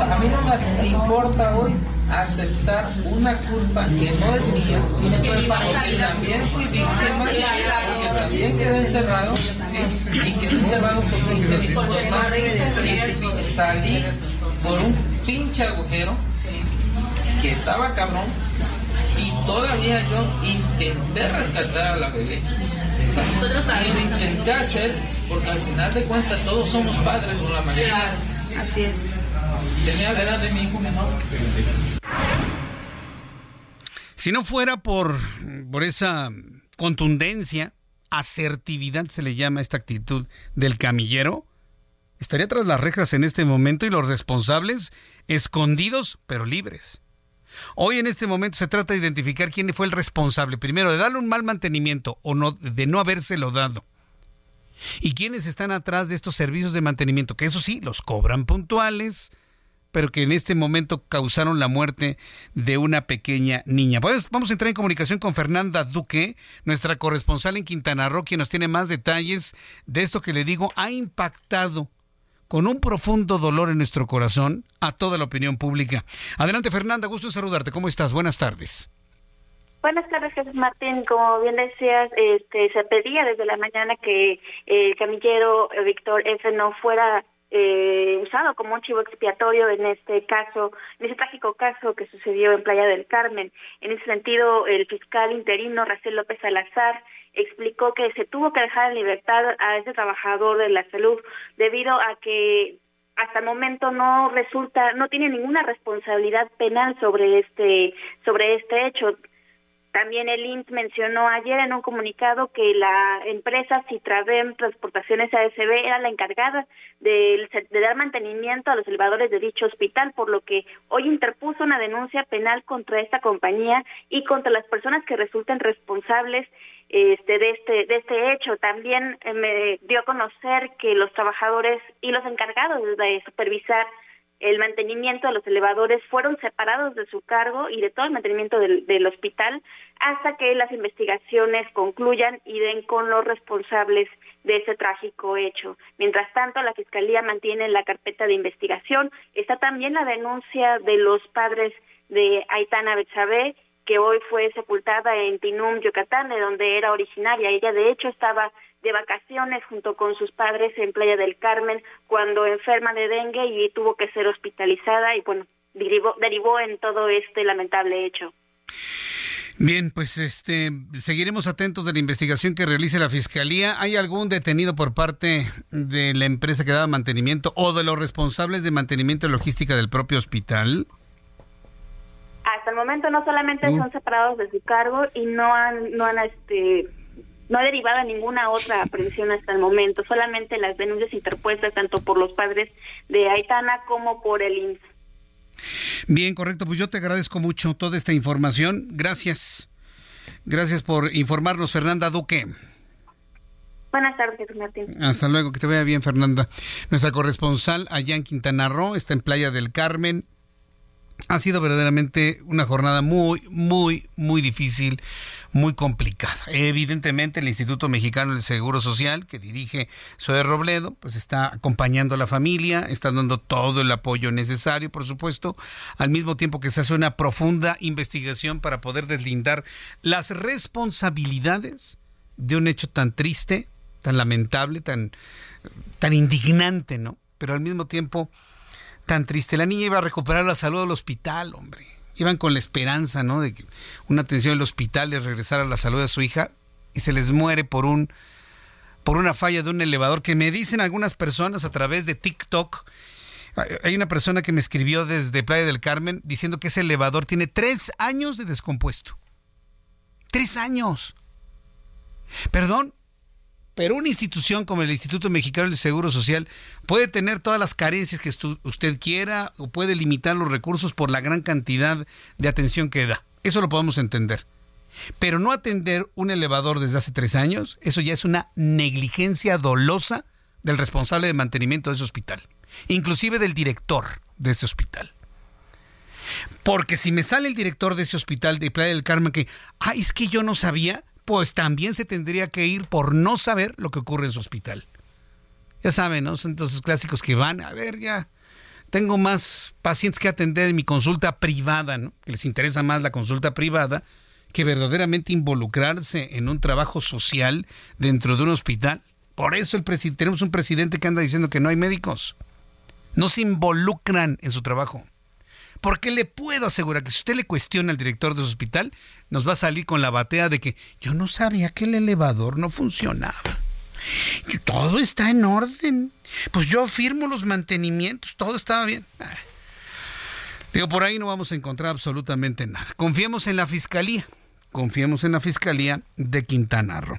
A mí no me importa hoy aceptar una culpa que no es mía, porque también fui víctima, porque también quedé encerrado, ¿sí? y quedé encerrado porque hice mi salí por un pinche agujero que estaba cabrón y todavía yo intenté rescatar a la bebé. Y lo intenté hacer porque al final de cuentas todos somos padres de una manera. Así es. Tenía la edad de mi hijo. Si no fuera por, por esa contundencia, asertividad se le llama esta actitud del camillero, estaría tras las rejas en este momento y los responsables escondidos pero libres. Hoy en este momento se trata de identificar quién fue el responsable, primero de darle un mal mantenimiento o no, de no habérselo dado. Y quiénes están atrás de estos servicios de mantenimiento, que eso sí, los cobran puntuales, pero que en este momento causaron la muerte de una pequeña niña. Pues vamos a entrar en comunicación con Fernanda Duque, nuestra corresponsal en Quintana Roo, quien nos tiene más detalles de esto que le digo ha impactado con un profundo dolor en nuestro corazón a toda la opinión pública. Adelante Fernanda, gusto en saludarte. ¿Cómo estás? Buenas tardes. Buenas tardes, Jesús Martín. Como bien decías, este, se pedía desde la mañana que el camillero Víctor F. no fuera eh, usado como un chivo expiatorio en este caso, en ese trágico caso que sucedió en Playa del Carmen. En ese sentido, el fiscal interino Racel López Salazar explicó que se tuvo que dejar en libertad a ese trabajador de la salud debido a que hasta el momento no resulta no tiene ninguna responsabilidad penal sobre este sobre este hecho también el INT mencionó ayer en un comunicado que la empresa Citravem Transportaciones ASB era la encargada de, dar mantenimiento a los elevadores de dicho hospital, por lo que hoy interpuso una denuncia penal contra esta compañía y contra las personas que resulten responsables este, de este de este hecho. También eh, me dio a conocer que los trabajadores y los encargados de supervisar el mantenimiento de los elevadores fueron separados de su cargo y de todo el mantenimiento del, del, hospital hasta que las investigaciones concluyan y den con los responsables de ese trágico hecho. Mientras tanto, la Fiscalía mantiene la carpeta de investigación. Está también la denuncia de los padres de Aitana Betsabe, que hoy fue sepultada en Tinum, Yucatán, de donde era originaria. Ella, de hecho, estaba de vacaciones junto con sus padres en Playa del Carmen cuando enferma de dengue y tuvo que ser hospitalizada y bueno, derivó, derivó en todo este lamentable hecho. Bien, pues este seguiremos atentos de la investigación que realice la fiscalía. ¿Hay algún detenido por parte de la empresa que daba mantenimiento o de los responsables de mantenimiento y logística del propio hospital? Hasta el momento no solamente uh. son separados de su cargo y no han no han este no ha derivado ninguna otra previsión hasta el momento, solamente las denuncias interpuestas tanto por los padres de Aitana como por el INS. Bien, correcto. Pues yo te agradezco mucho toda esta información. Gracias. Gracias por informarnos, Fernanda Duque. Buenas tardes, Martín. Hasta luego, que te vaya bien, Fernanda. Nuestra corresponsal allá en Quintana Roo está en Playa del Carmen. Ha sido verdaderamente una jornada muy, muy, muy difícil muy complicada. Evidentemente, el Instituto Mexicano del Seguro Social, que dirige Zoe Robledo, pues está acompañando a la familia, está dando todo el apoyo necesario, por supuesto, al mismo tiempo que se hace una profunda investigación para poder deslindar las responsabilidades de un hecho tan triste, tan lamentable, tan, tan indignante, ¿no? Pero al mismo tiempo tan triste. La niña iba a recuperar la salud al hospital, hombre iban con la esperanza, ¿no? De que una atención el hospital les regresara la salud a su hija y se les muere por un por una falla de un elevador que me dicen algunas personas a través de TikTok Hay una persona que me escribió desde Playa del Carmen diciendo que ese elevador tiene tres años de descompuesto. Tres años. Perdón, pero una institución como el Instituto Mexicano del Seguro Social puede tener todas las carencias que usted quiera o puede limitar los recursos por la gran cantidad de atención que da. Eso lo podemos entender. Pero no atender un elevador desde hace tres años, eso ya es una negligencia dolosa del responsable de mantenimiento de ese hospital, inclusive del director de ese hospital. Porque si me sale el director de ese hospital de Playa del Carmen que, ah, es que yo no sabía, pues también se tendría que ir por no saber lo que ocurre en su hospital. Ya saben, ¿no? Son clásicos que van, a ver, ya tengo más pacientes que atender en mi consulta privada, ¿no? Que les interesa más la consulta privada que verdaderamente involucrarse en un trabajo social dentro de un hospital. Por eso el tenemos un presidente que anda diciendo que no hay médicos. No se involucran en su trabajo. Porque le puedo asegurar que si usted le cuestiona al director de su hospital, nos va a salir con la batea de que yo no sabía que el elevador no funcionaba. Todo está en orden. Pues yo firmo los mantenimientos, todo estaba bien. Ah. Digo, por ahí no vamos a encontrar absolutamente nada. Confiemos en la fiscalía. Confiemos en la Fiscalía de Quintana Roo.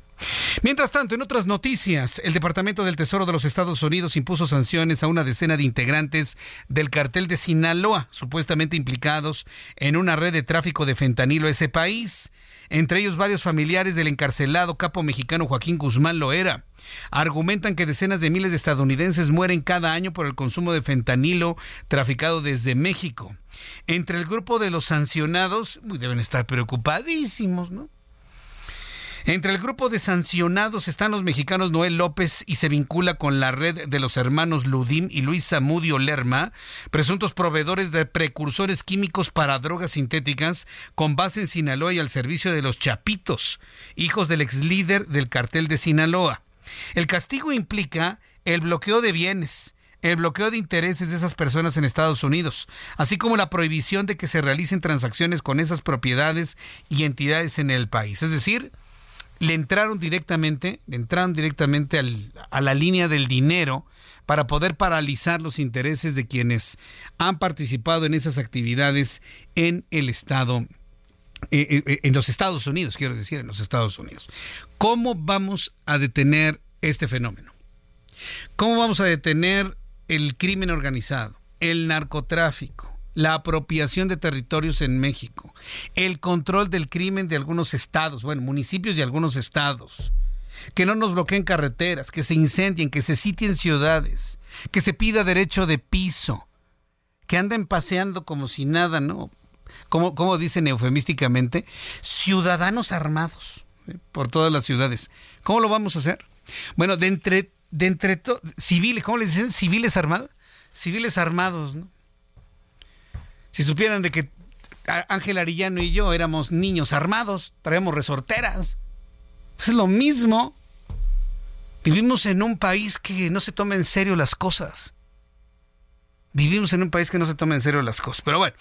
Mientras tanto, en otras noticias, el Departamento del Tesoro de los Estados Unidos impuso sanciones a una decena de integrantes del cartel de Sinaloa, supuestamente implicados en una red de tráfico de fentanilo a ese país entre ellos varios familiares del encarcelado capo mexicano Joaquín Guzmán Loera. Argumentan que decenas de miles de estadounidenses mueren cada año por el consumo de fentanilo traficado desde México. Entre el grupo de los sancionados, deben estar preocupadísimos, ¿no? Entre el grupo de sancionados están los mexicanos Noel López y se vincula con la red de los hermanos Ludim y Luis Zamudio Lerma, presuntos proveedores de precursores químicos para drogas sintéticas con base en Sinaloa y al servicio de los Chapitos, hijos del ex líder del cartel de Sinaloa. El castigo implica el bloqueo de bienes, el bloqueo de intereses de esas personas en Estados Unidos, así como la prohibición de que se realicen transacciones con esas propiedades y entidades en el país. Es decir, le entraron directamente, le entraron directamente a la línea del dinero para poder paralizar los intereses de quienes han participado en esas actividades en el Estado, eh, eh, eh, en los Estados Unidos, quiero decir, en los Estados Unidos. ¿Cómo vamos a detener este fenómeno? ¿Cómo vamos a detener el crimen organizado, el narcotráfico, la apropiación de territorios en México, el control del crimen de algunos estados, bueno, municipios de algunos estados, que no nos bloqueen carreteras, que se incendien, que se sitien ciudades, que se pida derecho de piso, que anden paseando como si nada, ¿no? Como, como dicen eufemísticamente, ciudadanos armados ¿eh? por todas las ciudades. ¿Cómo lo vamos a hacer? Bueno, de entre, de entre civiles, ¿cómo le dicen? Civiles armados. Civiles armados, ¿no? Si supieran de que Ángel Arillano y yo éramos niños armados, traemos resorteras. Pues es lo mismo. Vivimos en un país que no se toma en serio las cosas. Vivimos en un país que no se toma en serio las cosas. Pero bueno,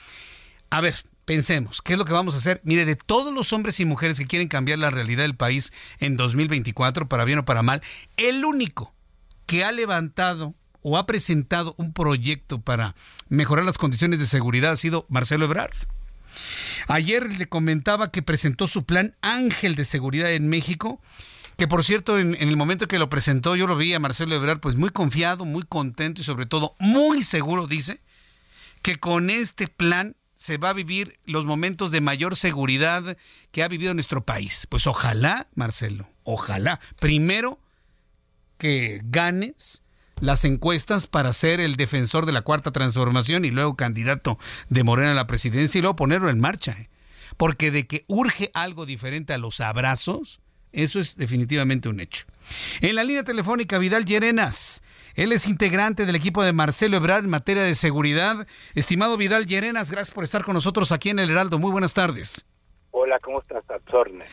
a ver, pensemos, ¿qué es lo que vamos a hacer? Mire, de todos los hombres y mujeres que quieren cambiar la realidad del país en 2024, para bien o para mal, el único que ha levantado o ha presentado un proyecto para mejorar las condiciones de seguridad ha sido Marcelo Ebrard. Ayer le comentaba que presentó su plan Ángel de Seguridad en México, que por cierto en, el momento que lo presentó yo lo vi a Marcelo Ebrard pues muy confiado, muy contento y sobre todo muy seguro, dice, que con este plan se va a vivir los momentos de mayor seguridad que ha vivido nuestro país. Pues ojalá, Marcelo, ojalá. Primero que ganes las encuestas para ser el defensor de la cuarta transformación y luego candidato de Morena a la presidencia y luego ponerlo en marcha. ¿eh? Porque de que urge algo diferente a los abrazos, eso es definitivamente un hecho. En la línea telefónica, Vidal Llerenas. Él es integrante del equipo de Marcelo Ebrard en materia de seguridad. Estimado Vidal Llerenas, gracias por estar con nosotros aquí en El Heraldo. Muy buenas tardes. Hola, ¿cómo estás, Atzorne?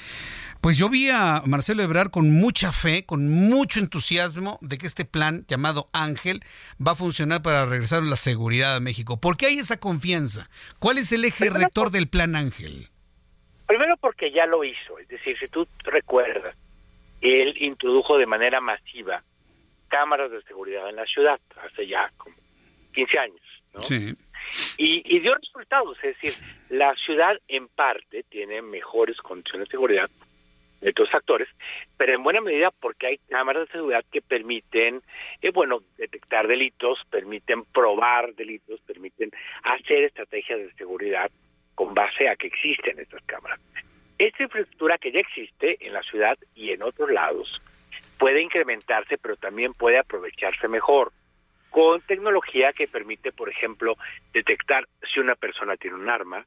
Pues yo vi a Marcelo Ebrard con mucha fe, con mucho entusiasmo de que este plan llamado Ángel va a funcionar para regresar la seguridad a México. ¿Por qué hay esa confianza? ¿Cuál es el eje rector del plan Ángel? Primero porque ya lo hizo, es decir, si tú recuerdas, él introdujo de manera masiva cámaras de seguridad en la ciudad hace ya como 15 años. ¿no? Y, y dio resultados, es decir, la ciudad en parte tiene mejores condiciones de seguridad de todos actores, pero en buena medida porque hay cámaras de seguridad que permiten, eh, bueno, detectar delitos, permiten probar delitos, permiten hacer estrategias de seguridad con base a que existen estas cámaras. Esta infraestructura que ya existe en la ciudad y en otros lados puede incrementarse, pero también puede aprovecharse mejor con tecnología que permite, por ejemplo, detectar si una persona tiene un arma,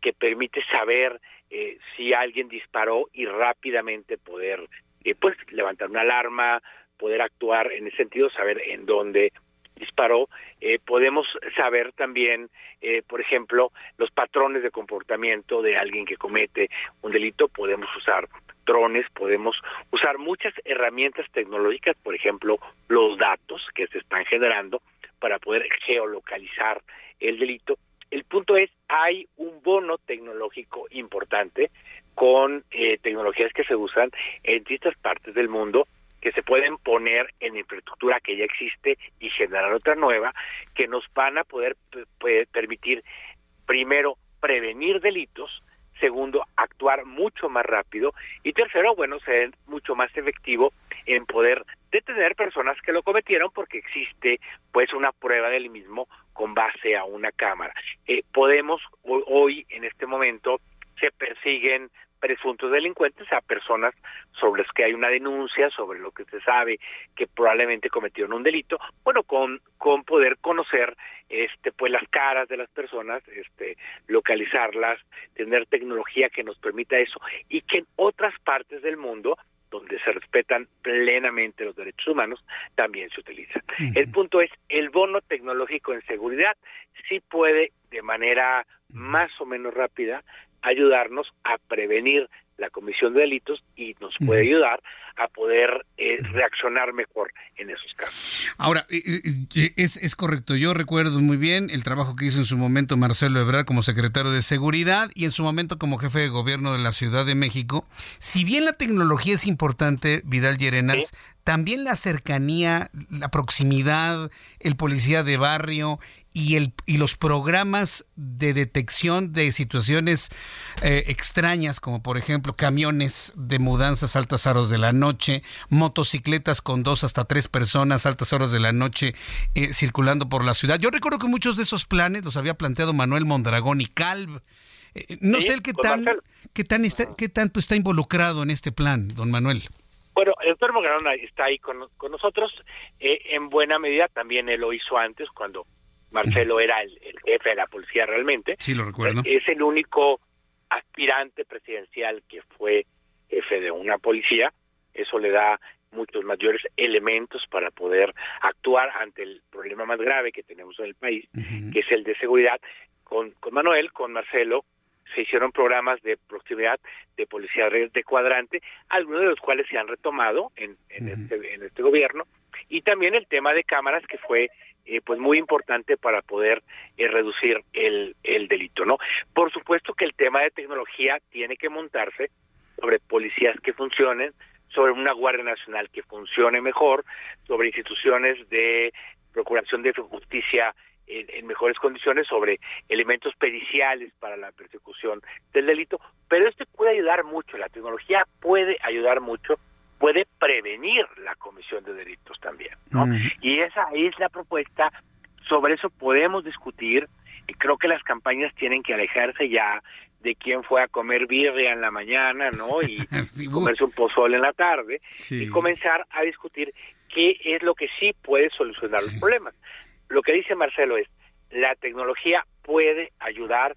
que permite saber eh, si alguien disparó y rápidamente poder, eh, pues, levantar una alarma, poder actuar en ese sentido, saber en dónde disparó. Eh, podemos saber también, eh, por ejemplo, los patrones de comportamiento de alguien que comete un delito. Podemos usar drones, podemos usar muchas herramientas tecnológicas, por ejemplo, los datos que se están generando para poder geolocalizar el delito. El punto es, hay un bono tecnológico importante con eh, tecnologías que se usan en distintas partes del mundo que se pueden poner en infraestructura que ya existe y generar otra nueva, que nos van a poder permitir, primero, prevenir delitos, segundo, actuar mucho más rápido y tercero, bueno, ser mucho más efectivo en poder detener personas que lo cometieron porque existe pues una prueba del mismo con base a una cámara. Eh, podemos hoy, en este momento, se persiguen presuntos delincuentes a personas sobre las que hay una denuncia, sobre lo que se sabe que probablemente cometieron un delito, bueno, con, con poder conocer este pues las caras de las personas, este localizarlas, tener tecnología que nos permita eso y que en otras partes del mundo donde se respetan plenamente los derechos humanos, también se utiliza. El punto es, el bono tecnológico en seguridad sí puede de manera más o menos rápida ayudarnos a prevenir la comisión de delitos y nos puede ayudar a poder eh, reaccionar mejor en esos casos. Ahora, eh, eh, es, es correcto, yo recuerdo muy bien el trabajo que hizo en su momento Marcelo Ebrard como secretario de Seguridad y en su momento como jefe de gobierno de la Ciudad de México. Si bien la tecnología es importante, Vidal Llerenas, también la cercanía, la proximidad, el policía de barrio y, el, y los programas de detección de situaciones eh, extrañas, como por ejemplo camiones de mudanzas a altas horas de la noche, motocicletas con dos hasta tres personas a altas horas de la noche eh, circulando por la ciudad. Yo recuerdo que muchos de esos planes los había planteado Manuel Mondragón y Calv. Eh, no sé el qué tan, qué tan qué tanto está involucrado en este plan, don Manuel. Bueno, el doctor Mondragón está ahí con, con nosotros. en buena medida también él lo hizo antes cuando Marcelo era el, jefe de la policía realmente. Sí, lo recuerdo. Es el único aspirante presidencial que fue jefe de una policía. Eso le da muchos mayores elementos para poder actuar ante el problema más grave que tenemos en el país, que es el de seguridad. Con, con Manuel, con Marcelo, se hicieron programas de proximidad de policía de cuadrante, algunos de los cuales se han retomado en, en, este, en este gobierno, y también el tema de cámaras que fue eh, pues muy importante para poder eh, reducir el, el delito, ¿no? Por supuesto que el tema de tecnología tiene que montarse sobre policías que funcionen, sobre una Guardia Nacional que funcione mejor, sobre instituciones de procuración de justicia en, en, mejores condiciones, sobre elementos periciales para la persecución del delito, pero esto puede ayudar mucho, la tecnología puede ayudar mucho puede prevenir la comisión de delitos también, ¿no? Y esa es la propuesta, sobre eso podemos discutir, y creo que las campañas tienen que alejarse ya de quién fue a comer birria en la mañana, ¿no? *laughs* Y comerse un pozole en la tarde, y comenzar a discutir qué es lo que sí puede solucionar los problemas. Lo que dice Marcelo es, la tecnología puede ayudar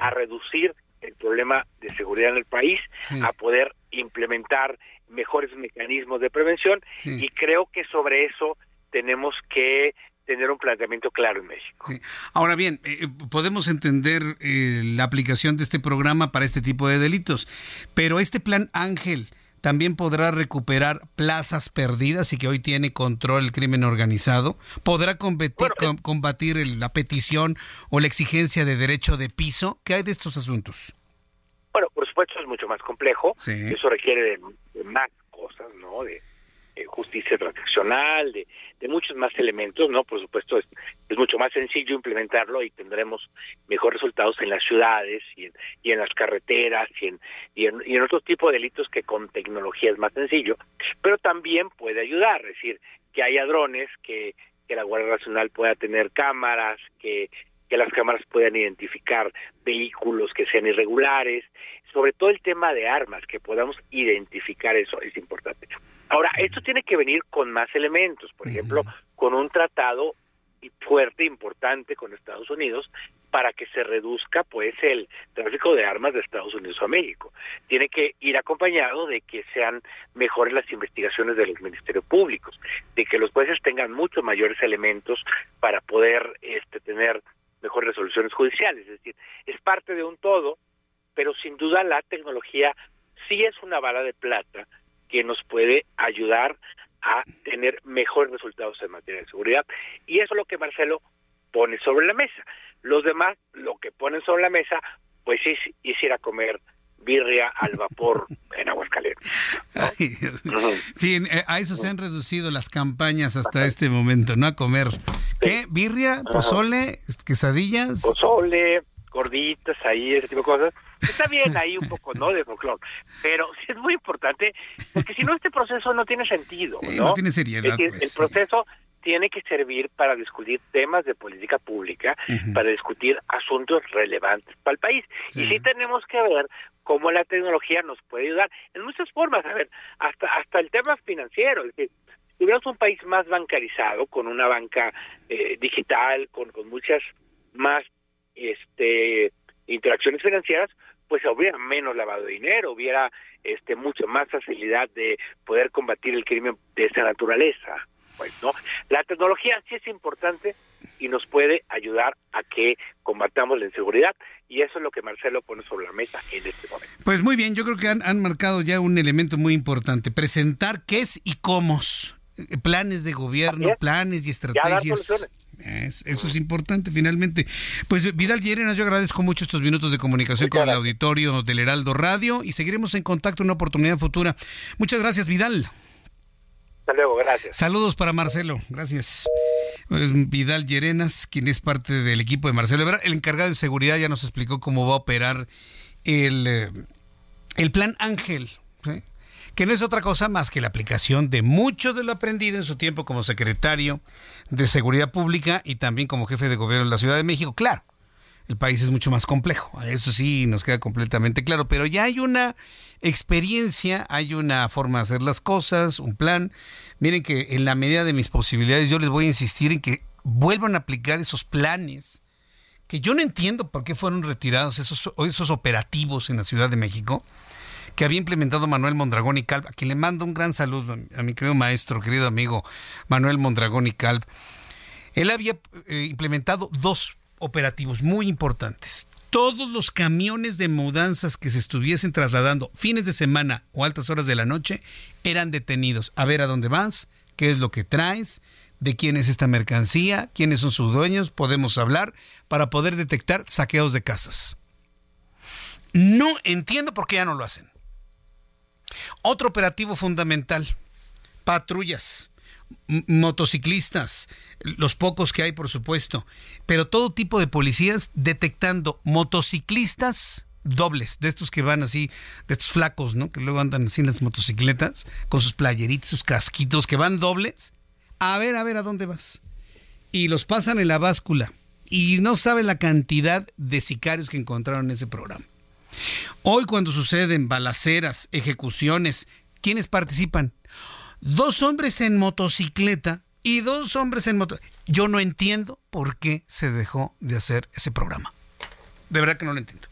a reducir el problema de seguridad en el país, a poder implementar mejores mecanismos de prevención y creo que sobre eso tenemos que tener un planteamiento claro en México. Ahora bien, eh, eh, podemos entender eh, la aplicación de este programa para este tipo de delitos, pero este plan Ángel también podrá recuperar plazas perdidas y que hoy tiene control el crimen organizado, podrá combatir, combatir la petición o la exigencia de derecho de piso. ¿Qué hay de estos asuntos? Supuesto es mucho más complejo, eso requiere de, más cosas, ¿no? De, justicia transaccional, de, de, muchos más elementos, ¿no? Por supuesto, es, es, mucho más sencillo implementarlo y tendremos mejores resultados en las ciudades y en, y en las carreteras y en, y en, y en otro tipo de delitos que con tecnología es más sencillo, pero también puede ayudar, es decir, que haya drones, que, que la Guardia Nacional pueda tener cámaras, que que las cámaras puedan identificar vehículos que sean irregulares, sobre todo el tema de armas, que podamos identificar eso es importante. Ahora, esto tiene que venir con más elementos, por ejemplo, con un tratado fuerte, importante con Estados Unidos para que se reduzca pues el tráfico de armas de Estados Unidos a México. Tiene que ir acompañado de que sean mejores las investigaciones de los ministerios públicos, de que los jueces tengan muchos mayores elementos para poder este tener mejores resoluciones judiciales, es decir, es parte de un todo, pero sin duda la tecnología sí es una bala de plata que nos puede ayudar a tener mejores resultados en materia de seguridad. Y eso es lo que Marcelo pone sobre la mesa. Los demás, lo que ponen sobre la mesa, pues es, es comer birria al vapor en Aguascalientes. *laughs* Sí, eh, a eso se han reducido las campañas hasta este momento, ¿no? A comer. ¿Qué? ¿Birria? ¿Pozole? ¿Quesadillas? Pozole, gorditas ahí, ese tipo de cosas. Está bien ahí un poco, ¿no? De folclore. Pero *laughs* sí es muy importante, porque si no, este proceso no tiene sentido, ¿no? no tiene seriedad. el pues, proceso tiene que servir para discutir temas de política pública, para discutir asuntos relevantes para el país. Y sí tenemos que ver cómo la tecnología nos puede ayudar en muchas formas. A ver, hasta, hasta el tema financiero. Es decir, si tuviéramos un país más bancarizado, con una banca eh, digital, con, con muchas más este interacciones financieras, pues hubiera menos lavado de dinero, hubiera este mucho más facilidad de poder combatir el crimen de esa naturaleza. Pues, ¿no? La tecnología sí es importante y nos puede ayudar a que combatamos la inseguridad y eso es lo que Marcelo pone sobre la mesa en este momento. Pues muy bien, yo creo que han, han marcado ya un elemento muy importante, presentar qué es y cómo, eh, planes de gobierno, planes y estrategias. eso es importante finalmente. Pues Vidal Llerenas, yo agradezco mucho estos minutos de comunicación con el auditorio del Heraldo Radio y seguiremos en contacto en una oportunidad futura. Muchas gracias, Vidal. Hasta luego, gracias. Saludos para Marcelo, gracias. Vidal Llerenas, quien es parte del equipo de Marcelo Ebrard, el encargado de seguridad ya nos explicó cómo va a operar el, eh, el plan Ángel, que no es otra cosa más que la aplicación de mucho de lo aprendido en su tiempo como secretario de Seguridad Pública y también como jefe de gobierno de la Ciudad de México. Claro, el país es mucho más complejo. Eso sí nos queda completamente claro, pero ya hay una experiencia, hay una forma de hacer las cosas, un plan. Miren que en la medida de mis posibilidades yo les voy a insistir en que vuelvan a aplicar esos planes que yo no entiendo por qué fueron retirados esos, esos operativos en la Ciudad de México que había implementado Manuel Mondragón y Calv, a quien le mando un gran saludo a mi querido maestro, querido amigo Manuel Mondragón y Calv. Él había eh, implementado dos operativos muy importantes. Todos los camiones de mudanzas que se estuviesen trasladando fines de semana o altas horas de la noche eran detenidos. A ver a dónde vas, qué es lo que traes, de quién es esta mercancía, quiénes son sus dueños, podemos hablar para poder detectar saqueos de casas. No entiendo por qué ya no lo hacen. Otro operativo fundamental, patrullas motociclistas, los pocos que hay por supuesto, pero todo tipo de policías detectando motociclistas dobles, de estos que van así, de estos flacos, ¿no? Que luego andan así en las motocicletas, con sus playeritos, sus casquitos, que van dobles. A ver, a ver, ¿a dónde vas? Y los pasan en la báscula. Y no saben la cantidad de sicarios que encontraron en ese programa. Hoy cuando suceden balaceras, ejecuciones, ¿quiénes participan? Dos hombres en motocicleta y dos hombres en moto. Yo no entiendo por qué se dejó de hacer ese programa. De verdad que no lo entiendo.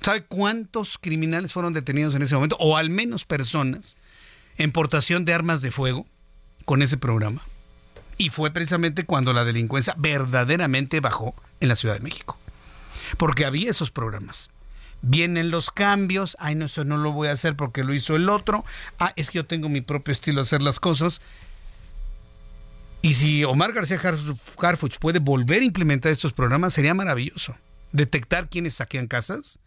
¿Sabe cuántos criminales fueron detenidos en ese momento? O al menos personas en portación de armas de fuego con ese programa. Y fue precisamente cuando la delincuencia verdaderamente bajó en la Ciudad de México. Porque había esos programas vienen los cambios, ay no, eso no lo voy a hacer porque lo hizo el otro, ah, es que yo tengo mi propio estilo de hacer las cosas. Y si Omar García Harfuch puede volver a implementar estos programas, sería maravilloso. Detectar quiénes saquean casas,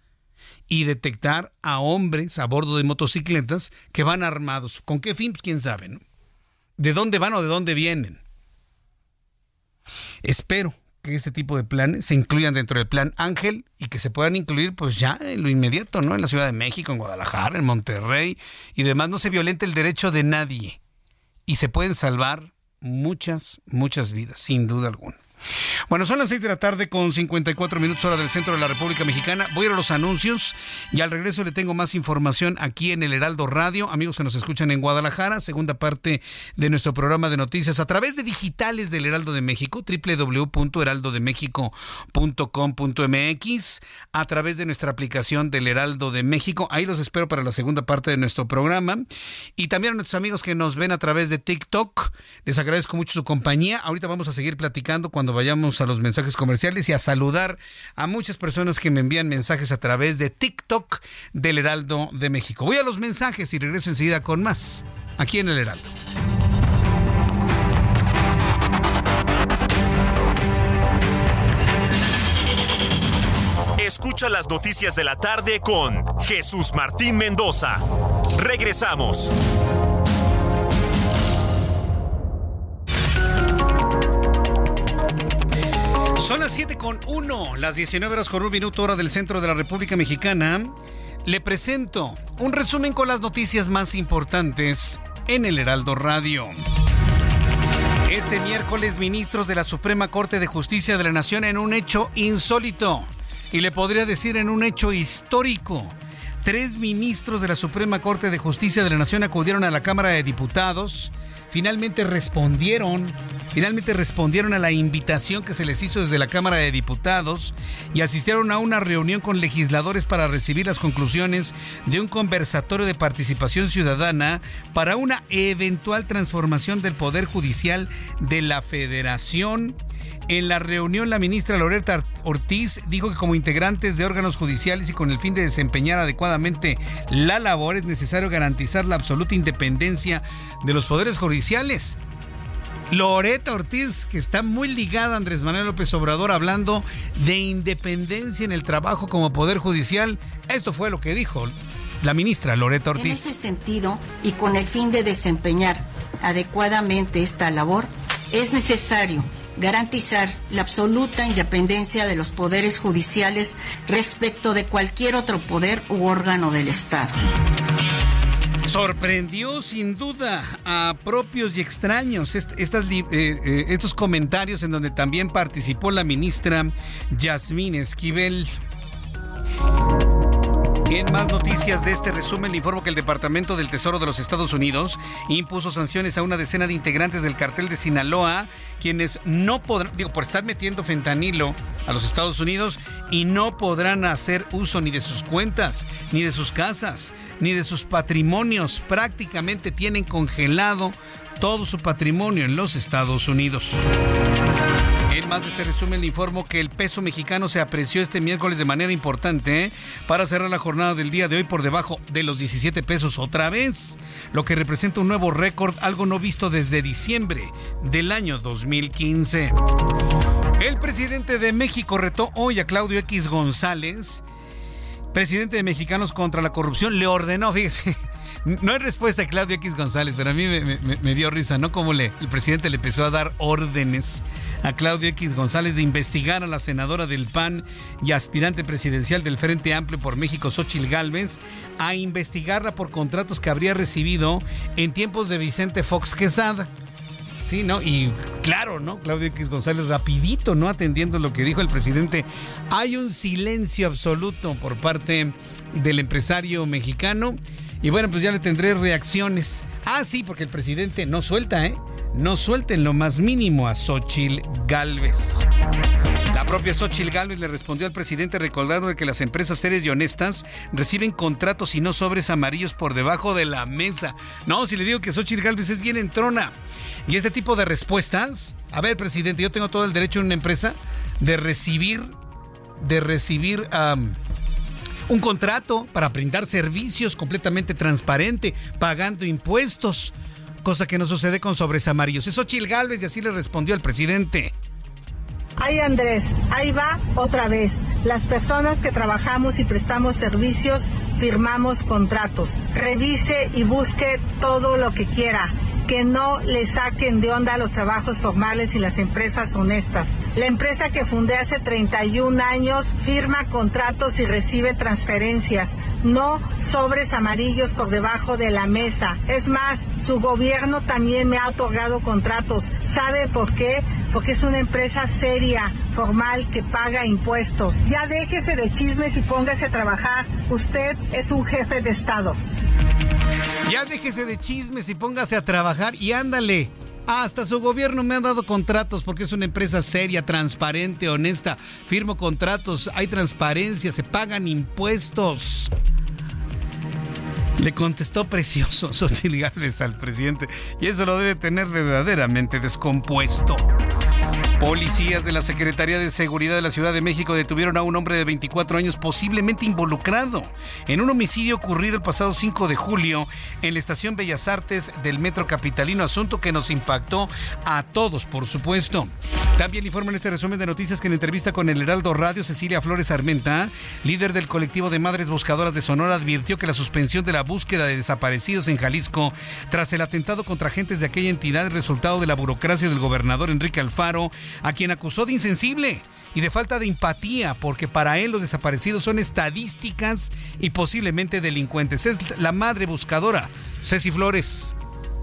y detectar a hombres a bordo de motocicletas que van armados. ¿Con qué fin? Pues quién sabe. ¿De dónde van o de dónde vienen? Espero que este tipo de planes se incluyan dentro del plan Ángel y que se puedan incluir pues ya en lo inmediato, ¿no? En la Ciudad de México, en Guadalajara, en Monterrey y demás. No se violente el derecho de nadie y se pueden salvar muchas, muchas vidas, sin duda alguna. Bueno, son las 6 de la tarde con 54 minutos hora del centro de la República Mexicana. Voy a ir a los anuncios y al regreso le tengo más información aquí en el Heraldo Radio. Amigos que nos escuchan en Guadalajara, segunda parte de nuestro programa de noticias a través de digitales del Heraldo de México, www.heraldodemexico.com.mx, a través de nuestra aplicación del Heraldo de México. Ahí los espero para la segunda parte de nuestro programa. Y también a nuestros amigos que nos ven a través de TikTok, les agradezco mucho su compañía. Ahorita vamos a seguir platicando vayamos a los mensajes comerciales y a saludar a muchas personas que me envían mensajes a través de TikTok del Heraldo de México. Voy a los mensajes y regreso enseguida con más aquí en el Heraldo. Escucha las noticias de la tarde con Jesús Martín Mendoza. Regresamos. Son las 7 con 1, las 19 horas con un minuto hora del centro de la República Mexicana. Le presento un resumen con las noticias más importantes en el Heraldo Radio. Este miércoles, ministros de la Suprema Corte de Justicia de la Nación en un hecho insólito, y le podría decir en un hecho histórico, tres ministros de la Suprema Corte de Justicia de la Nación acudieron a la Cámara de Diputados finalmente respondieron, finalmente respondieron a la invitación que se les hizo desde la Cámara de Diputados y asistieron a una reunión con legisladores para recibir las conclusiones de un conversatorio de participación ciudadana para una eventual transformación del Poder Judicial de la Federación. En la reunión, la ministra Loreta Ortiz dijo que como integrantes de órganos judiciales y con el fin de desempeñar adecuadamente la labor es necesario garantizar la absoluta independencia de los poderes judiciales. Loreta Ortiz, que está muy ligada a Andrés Manuel López Obrador, hablando de independencia en el trabajo como poder judicial. Esto fue lo que dijo la ministra Loreta Ortiz. En ese sentido, y con el fin de desempeñar adecuadamente esta labor, es necesario garantizar la absoluta independencia de los poderes judiciales respecto de cualquier otro poder u órgano del Estado. Sorprendió sin duda a propios y extraños eh, eh, estos comentarios en donde también participó la ministra Yasmín Esquivel. En más noticias de este resumen, le informo que el Departamento del Tesoro de los Estados Unidos impuso sanciones a una decena de integrantes del cartel de Sinaloa, quienes no podrán, digo, por estar metiendo fentanilo a los Estados Unidos y no podrán hacer uso ni de sus cuentas, ni de sus casas, ni de sus patrimonios. Prácticamente tienen congelado todo su patrimonio en los Estados Unidos. Más de este resumen le informo que el peso mexicano se apreció este miércoles de manera importante ¿eh? para cerrar la jornada del día de hoy por debajo de los 17 pesos otra vez, lo que representa un nuevo récord, algo no visto desde diciembre del año 2015. El presidente de México retó hoy a Claudio X González, presidente de Mexicanos contra la Corrupción, le ordenó, fíjese, no hay respuesta a Claudio X González, pero a mí me, dio risa, ¿no? Como le, el presidente le empezó a dar órdenes a Claudio X González de investigar a la senadora del PAN y aspirante presidencial del Frente Amplio por México, Xochil Gálvez, a investigarla por contratos que habría recibido en tiempos de Vicente Fox Quesada. Sí, ¿no? Y claro, ¿no? Claudio X González rapidito, ¿no? Atendiendo lo que dijo el presidente. Hay un silencio absoluto por parte del empresario mexicano y bueno, pues ya le tendré reacciones. Ah, sí, porque el presidente no suelta, ¿eh? No suelta en lo más mínimo a Xochil Gálvez. La propia Xochil Gálvez le respondió al presidente recordando que las empresas serias y honestas reciben contratos y no sobres amarillos por debajo de la mesa. No, si le digo que Xochil Gálvez es bien entrona. Y este tipo de respuestas, a ver, presidente, yo tengo todo el derecho en una empresa de recibir, de recibir un contrato para brindar servicios completamente transparente, pagando impuestos, cosa que no sucede con sobres amarillos. Eso Chil Galvez y así le respondió el presidente. Ay Andrés, ahí va otra vez. Las personas que trabajamos y prestamos servicios firmamos contratos. Revise y busque todo lo que quiera. Que no le saquen de onda los trabajos formales y las empresas honestas. La empresa que fundé hace 31 años firma contratos y recibe transferencias no sobres amarillos por debajo de la mesa. Es más, su gobierno también me ha otorgado contratos. ¿Sabe por qué? Porque es una empresa seria, formal, que paga impuestos. Ya déjese de chismes y póngase a trabajar. Usted es un jefe de Estado. Ya déjese de chismes y póngase a trabajar y ándale. Hasta su gobierno me ha dado contratos porque es una empresa seria, transparente, honesta. Firmo contratos, hay transparencia, se pagan impuestos. Le contestó precioso Xochitl al presidente y eso lo debe tener verdaderamente descompuesto. Policías de la Secretaría de Seguridad de la Ciudad de México detuvieron a un hombre de 24 años posiblemente involucrado en un homicidio ocurrido el pasado 5 de julio en la estación Bellas Artes del Metro Capitalino, asunto que nos impactó a todos, por supuesto. También informa en este resumen de noticias que en entrevista con el Heraldo Radio, Cecilia Flores Armenta, líder del colectivo de Madres Buscadoras de Sonora, advirtió que la suspensión de la búsqueda de desaparecidos en Jalisco tras el atentado contra agentes de aquella entidad es resultado de la burocracia del gobernador Enrique Alfaro a quien acusó de insensible y de falta de empatía, porque para él los desaparecidos son estadísticas y posiblemente delincuentes. Es la madre buscadora, Ceci Flores.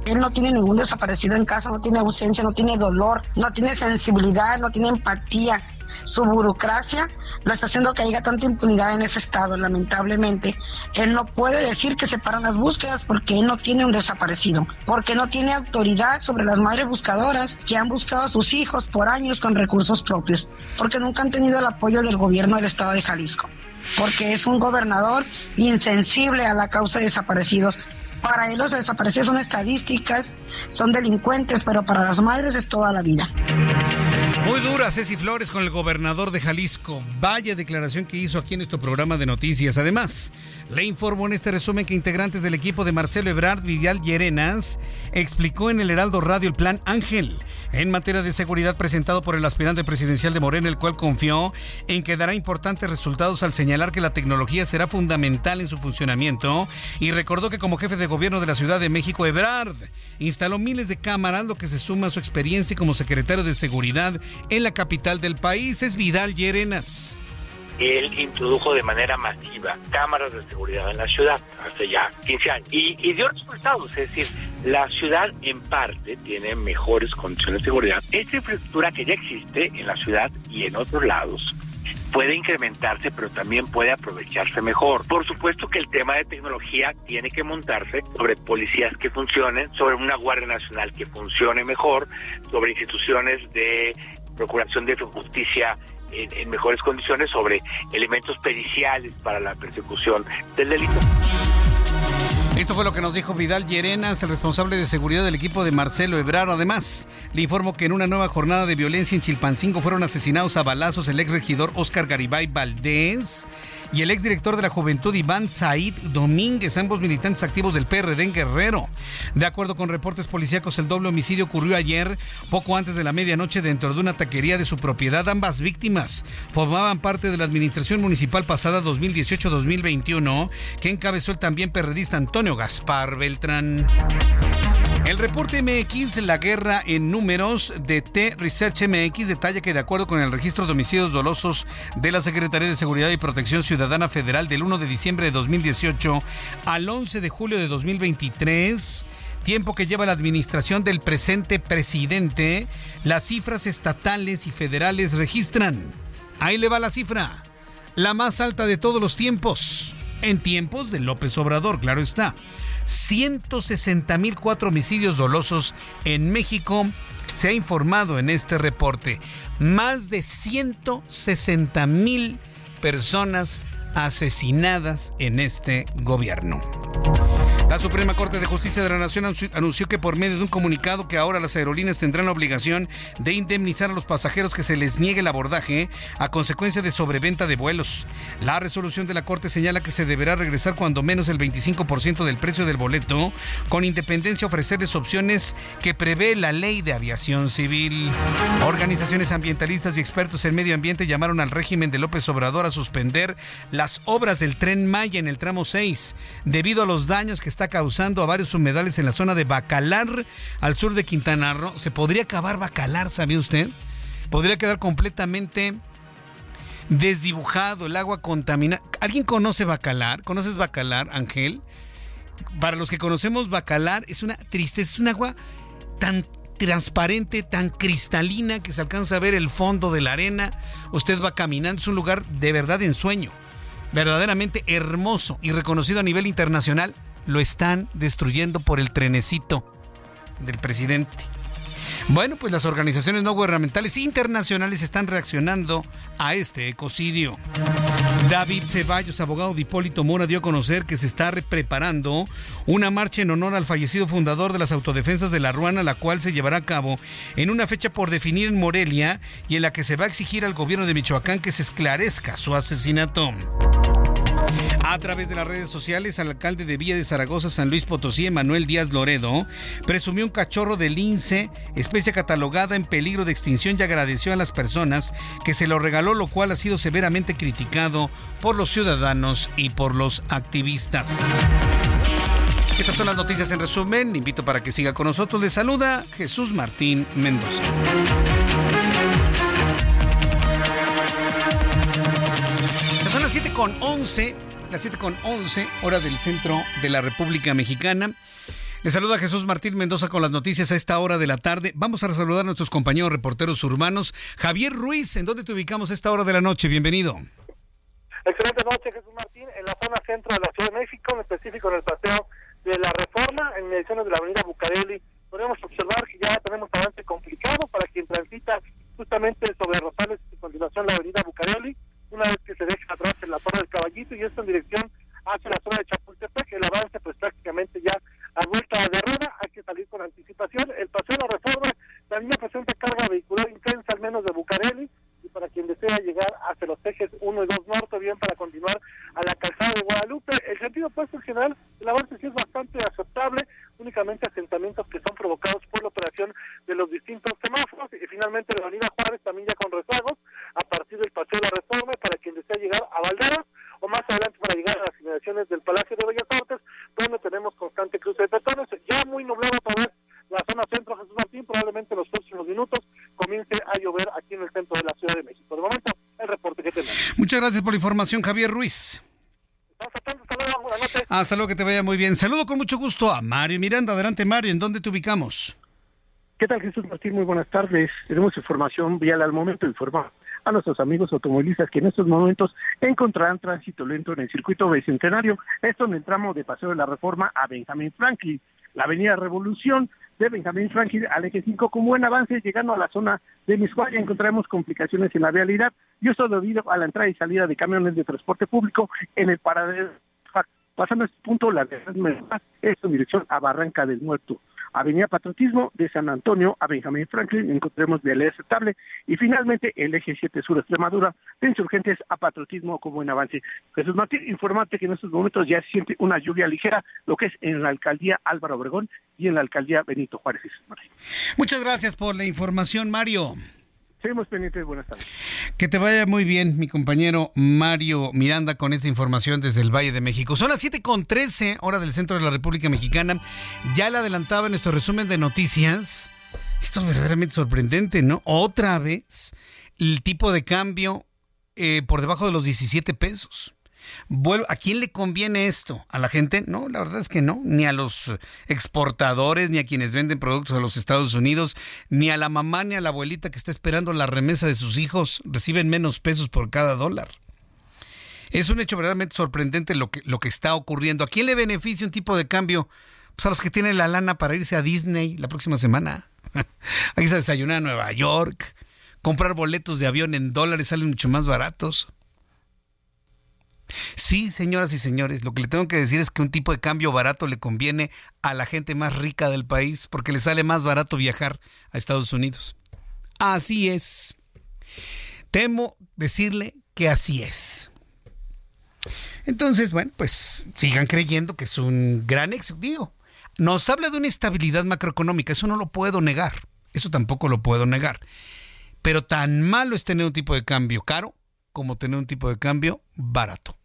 Él no tiene ningún desaparecido en casa, no tiene ausencia, no tiene dolor, no tiene sensibilidad, no tiene empatía su burocracia lo está haciendo que haya tanta impunidad en ese estado, lamentablemente. Él no puede decir que se paran las búsquedas porque él no tiene un desaparecido, porque no tiene autoridad sobre las madres buscadoras que han buscado a sus hijos por años con recursos propios, porque nunca han tenido el apoyo del gobierno del estado de Jalisco, porque es un gobernador insensible a la causa de desaparecidos. Para él los desaparecidos son estadísticas, son delincuentes, pero para las madres es toda la vida. Muy dura Ceci Flores con el gobernador de Jalisco. Vaya declaración que hizo aquí en nuestro programa de noticias. Además, le informo en este resumen que integrantes del equipo de Marcelo Ebrard Vidal Llerenas explicó en el Heraldo Radio el plan Ángel en materia de seguridad presentado por el aspirante presidencial de Morena, el cual confió en que dará importantes resultados al señalar que la tecnología será fundamental en su funcionamiento y recordó que como jefe de gobierno de la Ciudad de México, Ebrard instaló miles de cámaras, lo que se suma a su experiencia como secretario de seguridad en la capital del país. Es Vidal Llerenas él introdujo de manera masiva cámaras de seguridad en la ciudad hace ya 15 años y, y, dio resultados, es decir, la ciudad en parte tiene mejores condiciones de seguridad. Esta infraestructura que ya existe en la ciudad y en otros lados puede incrementarse, pero también puede aprovecharse mejor. Por supuesto que el tema de tecnología tiene que montarse sobre policías que funcionen, sobre una Guardia Nacional que funcione mejor, sobre instituciones de procuración de justicia en, mejores condiciones, sobre elementos periciales para la persecución del delito. Esto fue lo que nos dijo Vidal Llerenas, el responsable de seguridad del equipo de Marcelo Ebrard. Además, le informo que en una nueva jornada de violencia en Chilpancingo fueron asesinados a balazos el ex regidor Oscar Garibay Valdés y el exdirector de la Juventud Iván Said Domínguez, ambos militantes activos del PRD en Guerrero. De acuerdo con reportes policíacos, el doble homicidio ocurrió ayer, poco antes de la medianoche, dentro de una taquería de su propiedad. Ambas víctimas formaban parte de la administración municipal pasada 2018-2021, que encabezó el también perredista Antonio Gaspar Beltrán. El reporte MX, la guerra en números de T Research MX, detalla que de acuerdo con el registro de homicidios dolosos de la Secretaría de Seguridad y Protección Ciudadana Federal del 1 de diciembre de 2018 al 11 de julio de 2023, tiempo que lleva la administración del presente presidente, las cifras estatales y federales registran. Ahí le va la cifra, la más alta de todos los tiempos, en tiempos de López Obrador, claro está. 160.004 homicidios dolosos en México, se ha informado en este reporte. Más de 160.000 personas asesinadas en este gobierno. La Suprema Corte de Justicia de la Nación anunció que por medio de un comunicado que ahora las aerolíneas tendrán la obligación de indemnizar a los pasajeros que se les niegue el abordaje a consecuencia de sobreventa de vuelos. La resolución de la Corte señala que se deberá regresar cuando menos el 25% del precio del boleto, con independencia ofrecerles opciones que prevé la ley de aviación civil. Organizaciones ambientalistas y expertos en medio ambiente llamaron al régimen de López Obrador a suspender las obras del tren Maya en el tramo 6 debido a los daños que está causando a varios humedales en la zona de Bacalar, al sur de Quintana Roo. ¿Se podría acabar Bacalar, sabía usted? Podría quedar completamente desdibujado, el agua contaminada. ¿Alguien conoce Bacalar? ¿Conoces Bacalar, Ángel? Para los que conocemos Bacalar, es una tristeza, es un agua tan transparente, tan cristalina que se alcanza a ver el fondo de la arena. Usted va caminando, es un lugar de verdad de ensueño, verdaderamente hermoso y reconocido a nivel internacional lo están destruyendo por el trenecito del presidente. Bueno, pues las organizaciones no gubernamentales internacionales están reaccionando a este ecocidio. David Ceballos, abogado de Hipólito Mora, dio a conocer que se está preparando una marcha en honor al fallecido fundador de las autodefensas de la Ruana, la cual se llevará a cabo en una fecha por definir en Morelia y en la que se va a exigir al gobierno de Michoacán que se esclarezca su asesinato. A través de las redes sociales, el alcalde de Villa de Zaragoza, San Luis Potosí, Manuel Díaz Loredo, presumió un cachorro de lince, especie catalogada en peligro de extinción y agradeció a las personas que se lo regaló, lo cual ha sido severamente criticado por los ciudadanos y por los activistas. Estas son las noticias en resumen. invito para que siga con nosotros. Le saluda Jesús Martín Mendoza. Son las 7 con 11 las 7 con 11, hora del centro de la República Mexicana. Le saluda Jesús Martín Mendoza con las noticias a esta hora de la tarde. Vamos a saludar a nuestros compañeros reporteros urbanos. Javier Ruiz, ¿en dónde te ubicamos a esta hora de la noche? Bienvenido. Excelente noche, Jesús Martín. En la zona centro de la Ciudad de México, en específico en el paseo de la Reforma, en mediciones de la avenida Bucareli, podemos observar que ya tenemos avance complicado para quien transita justamente sobre Rosales y continuación la avenida Bucareli una vez que se deja atrás en la Torre del Caballito y esto en dirección hacia la zona de Chapultepec, el avance pues prácticamente ya a vuelta de rueda, hay que salir con anticipación. El paseo de Reforma también presenta carga vehicular intensa, al menos de Bucareli, y para quien desea llegar hacia los ejes 1 y 2 norte, bien para continuar a la calzada de Guadalupe. El sentido opuesto en general, el avance sí es bastante aceptable, únicamente asentamientos que son provocados por la operación de los distintos semáforos, y finalmente la avenida Juárez también ya con rezagos, a partir del paseo de la Reforma, para quien desea llegar a Valderas, o más adelante para llegar a las inmediaciones del Palacio de Bellas Artes, donde tenemos constante cruce de peatones, ya muy nublado para la zona centro Jesús Martín, probablemente en los próximos minutos comience a llover aquí en el centro de la Ciudad de México. De momento, el reporte que tenemos. Muchas gracias por la información, Javier Ruiz. Hasta luego, buenas noches. Hasta luego, que te vaya muy bien. Saludo con mucho gusto a Mario Miranda. Adelante, Mario, ¿en dónde te ubicamos? ¿Qué tal, Jesús Martín? Muy buenas tardes. Tenemos información vial al momento, informar a nuestros amigos automovilistas que en estos momentos encontrarán tránsito lento en el circuito bicentenario, esto en el tramo de Paseo de la Reforma a Benjamín Franklin. La avenida Revolución de Benjamín Franklin al eje 5 con buen avance, llegando a la zona de Miscuaya encontramos complicaciones en la vialidad y esto debido a la entrada y salida de camiones de transporte público en el paradero. Pasando este punto, la de es en dirección a Barranca del Muerto. Avenida Patriotismo de San Antonio a Benjamín Franklin, encontremos vialidad aceptable. Y finalmente el eje 7 sur Extremadura de Insurgentes a Patriotismo con buen avance. Jesús Martín, informarte que en estos momentos ya se siente una lluvia ligera, lo que es en la alcaldía Álvaro Obregón y en la alcaldía Benito Juárez. Muchas gracias por la información, Mario. Seguimos pendientes, buenas tardes. Que te vaya muy bien, mi compañero Mario Miranda, con esta información desde el Valle de México. Son las 7.13, hora del centro de la República Mexicana. Ya le adelantaba en nuestro resumen de noticias. Esto es verdaderamente sorprendente, ¿no? Otra vez el tipo de cambio eh, por debajo de los 17 pesos. ¿A quién le conviene esto? ¿A la gente? No, la verdad es que no. Ni a los exportadores, ni a quienes venden productos a los Estados Unidos, ni a la mamá, ni a la abuelita que está esperando la remesa de sus hijos. Reciben menos pesos por cada dólar. Es un hecho verdaderamente sorprendente lo que, lo que está ocurriendo. ¿A quién le beneficia un tipo de cambio? Pues a los que tienen la lana para irse a Disney la próxima semana. a irse a desayunar a Nueva York. Comprar boletos de avión en dólares salen mucho más baratos. Sí, señoras y señores, lo que le tengo que decir es que un tipo de cambio barato le conviene a la gente más rica del país porque le sale más barato viajar a Estados Unidos. Así es. Temo decirle que así es. Entonces, bueno, pues sigan creyendo que es un gran éxito. Nos habla de una estabilidad macroeconómica, eso no lo puedo negar, eso tampoco lo puedo negar. Pero tan malo es tener un tipo de cambio caro como tener un tipo de cambio barato.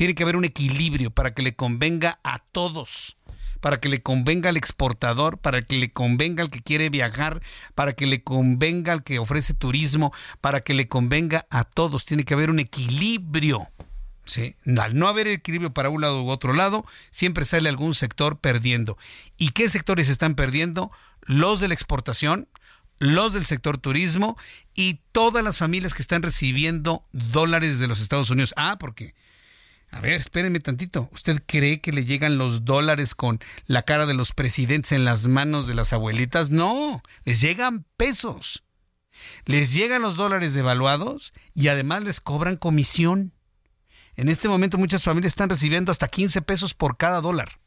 Tiene que haber un equilibrio para que le convenga a todos, para que le convenga al exportador, para que le convenga al que quiere viajar, para que le convenga al que ofrece turismo, para que le convenga a todos. Tiene que haber un equilibrio. ¿sí? Al no haber equilibrio para un lado u otro lado, siempre sale algún sector perdiendo. ¿Y qué sectores están perdiendo? Los de la exportación, los del sector turismo y todas las familias que están recibiendo dólares de los Estados Unidos. Ah, porque a ver, espérenme tantito. ¿Usted cree que le llegan los dólares con la cara de los presidentes en las manos de las abuelitas? No, les llegan pesos. Les llegan los dólares devaluados y además les cobran comisión. En este momento muchas familias están recibiendo hasta 15 pesos por cada dólar.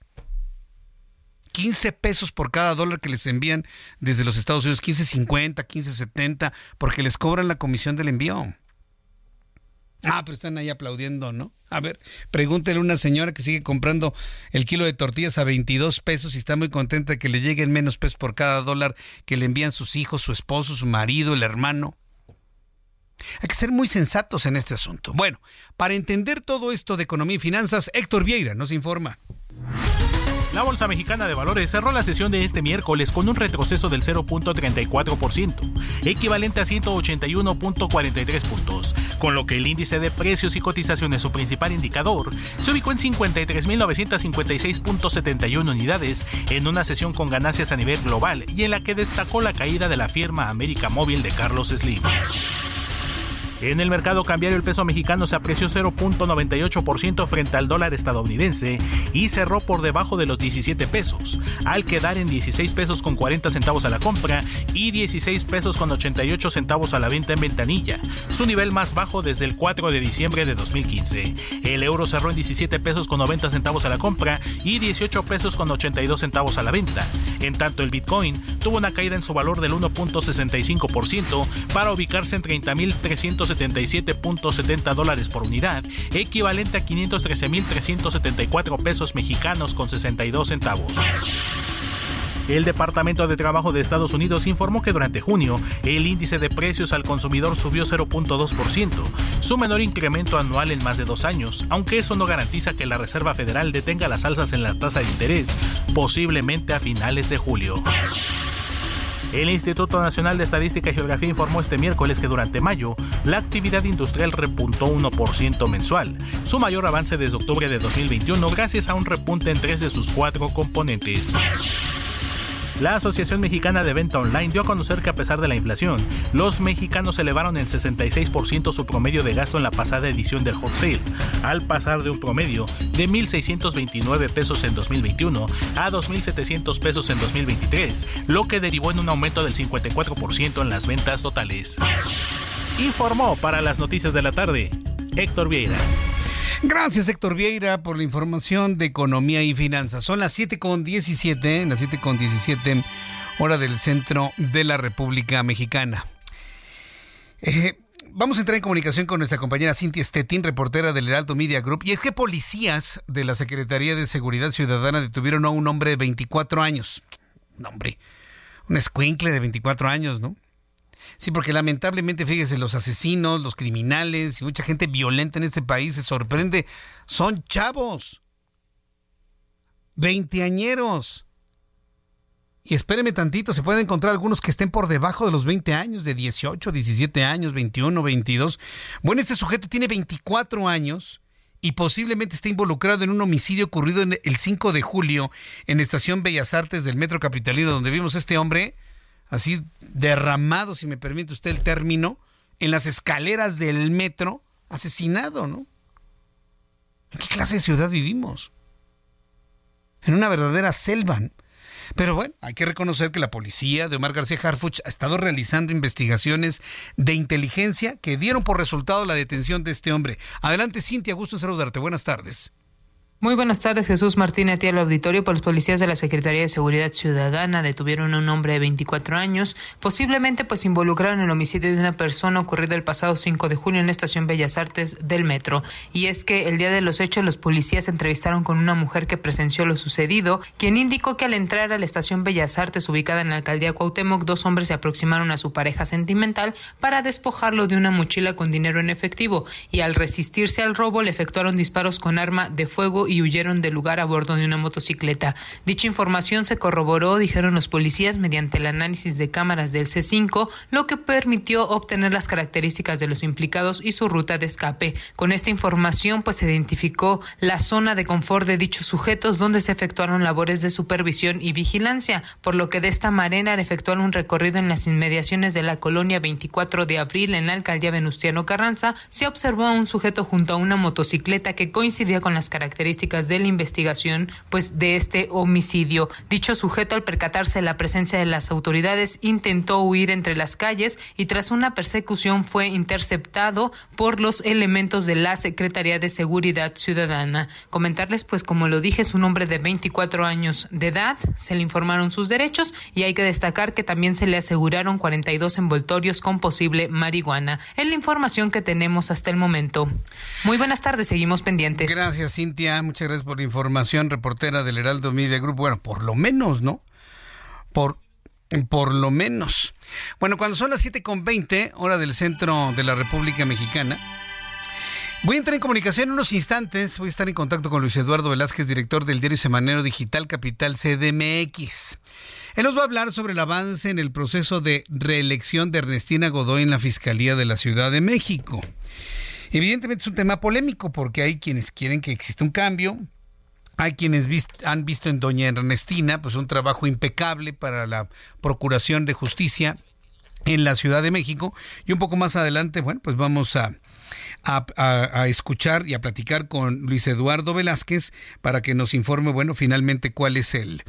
15 pesos por cada dólar que les envían desde los Estados Unidos, 15.50, 15.70, porque les cobran la comisión del envío. Ah, pero están ahí aplaudiendo, ¿no? A ver, pregúntele a una señora que sigue comprando el kilo de tortillas a 22 pesos y está muy contenta de que le lleguen menos pesos por cada dólar que le envían sus hijos, su esposo, su marido, el hermano. Hay que ser muy sensatos en este asunto. Bueno, para entender todo esto de economía y finanzas, Héctor Vieira nos informa. La Bolsa Mexicana de Valores cerró la sesión de este miércoles con un retroceso del 0.34%, equivalente a 181.43 puntos, con lo que el índice de precios y cotizaciones, su principal indicador, se ubicó en 53.956.71 unidades en una sesión con ganancias a nivel global y en la que destacó la caída de la firma América Móvil de Carlos Slim. En el mercado cambiario el peso mexicano se apreció 0.98% frente al dólar estadounidense y cerró por debajo de los 17 pesos, al quedar en 16 pesos con 40 centavos a la compra y 16 pesos con 88 centavos a la venta en ventanilla, su nivel más bajo desde el 4 de diciembre de 2015. El euro cerró en 17 pesos con 90 centavos a la compra y 18 pesos con 82 centavos a la venta. En tanto el Bitcoin tuvo una caída en su valor del 1.65% para ubicarse en 30.300 77.70 dólares por unidad, equivalente a 513.374 pesos mexicanos con 62 centavos. El Departamento de Trabajo de Estados Unidos informó que durante junio el índice de precios al consumidor subió 0.2%, su menor incremento anual en más de dos años, aunque eso no garantiza que la Reserva Federal detenga las alzas en la tasa de interés, posiblemente a finales de julio. El Instituto Nacional de Estadística y Geografía informó este miércoles que durante mayo la actividad industrial repuntó 1% mensual, su mayor avance desde octubre de 2021 gracias a un repunte en tres de sus cuatro componentes. La Asociación Mexicana de Venta Online dio a conocer que a pesar de la inflación, los mexicanos elevaron en 66% su promedio de gasto en la pasada edición del Hot Sale, al pasar de un promedio de 1.629 pesos en 2021 a 2.700 pesos en 2023, lo que derivó en un aumento del 54% en las ventas totales. Informó para las noticias de la tarde Héctor Vieira. Gracias Héctor Vieira por la información de economía y finanzas. Son las 7.17, las 7.17 hora del centro de la República Mexicana. Eh, vamos a entrar en comunicación con nuestra compañera Cintia Stettin, reportera del Heraldo Media Group. Y es que policías de la Secretaría de Seguridad Ciudadana detuvieron a un hombre de 24 años. Un hombre, un escuincle de 24 años, ¿no? Sí, porque lamentablemente, fíjese, los asesinos, los criminales y mucha gente violenta en este país se sorprende. Son chavos. Veinteañeros. Y espéreme tantito, se pueden encontrar algunos que estén por debajo de los 20 años, de 18, 17 años, 21, 22. Bueno, este sujeto tiene 24 años y posiblemente está involucrado en un homicidio ocurrido en el 5 de julio en Estación Bellas Artes del Metro Capitalino, donde vimos a este hombre así derramado, si me permite usted el término, en las escaleras del metro, asesinado, ¿no? ¿En qué clase de ciudad vivimos? En una verdadera selva. Pero bueno, hay que reconocer que la policía de Omar García Harfuch ha estado realizando investigaciones de inteligencia que dieron por resultado la detención de este hombre. Adelante, Cintia, gusto en saludarte. Buenas tardes. Muy buenas tardes, Jesús Martínez y al auditorio. Por los policías de la Secretaría de Seguridad Ciudadana detuvieron a un hombre de 24 años, posiblemente pues involucraron en el homicidio de una persona ocurrido el pasado 5 de junio en la estación Bellas Artes del metro. Y es que el día de los hechos los policías entrevistaron con una mujer que presenció lo sucedido, quien indicó que al entrar a la estación Bellas Artes ubicada en la alcaldía Cuauhtémoc, dos hombres se aproximaron a su pareja sentimental para despojarlo de una mochila con dinero en efectivo y al resistirse al robo le efectuaron disparos con arma de fuego huyeron del lugar a bordo de una motocicleta. Dicha información se corroboró, dijeron los policías, mediante el análisis de cámaras del C5, lo que permitió obtener las características de los implicados y su ruta de escape. Con esta información, pues se identificó la zona de confort de dichos sujetos donde se efectuaron labores de supervisión y vigilancia, por lo que de esta manera efectuaron un recorrido en las inmediaciones de la colonia 24 de abril en la alcaldía Venustiano Carranza, se observó a un sujeto junto a una motocicleta que coincidía con las características de la investigación pues de este homicidio. Dicho sujeto al percatarse de la presencia de las autoridades intentó huir entre las calles y tras una persecución fue interceptado por los elementos de la Secretaría de Seguridad Ciudadana. Comentarles pues como lo dije es un hombre de 24 años de edad, se le informaron sus derechos y hay que destacar que también se le aseguraron 42 envoltorios con posible marihuana. Es la información que tenemos hasta el momento. Muy buenas tardes, seguimos pendientes. Gracias, Cintia. Muchas gracias por la información, reportera del Heraldo Media Group. Bueno, por lo menos, ¿no? Por, por lo menos. Bueno, cuando son las 7.20, hora del centro de la República Mexicana, Voy a entrar en comunicación en unos instantes. Voy a estar en contacto con Luis Eduardo Velázquez, director del diario semanero digital Capital CDMX. Él nos va a hablar sobre el avance en el proceso de reelección de Ernestina Godoy en la Fiscalía de la Ciudad de México. Evidentemente es un tema polémico porque hay quienes quieren que exista un cambio, hay quienes han visto en doña Ernestina pues un trabajo impecable para la Procuración de Justicia en la Ciudad de México. Y un poco más adelante, bueno, pues vamos a, a, escuchar y a platicar con Luis Eduardo Velázquez para que nos informe, bueno, finalmente cuál es el,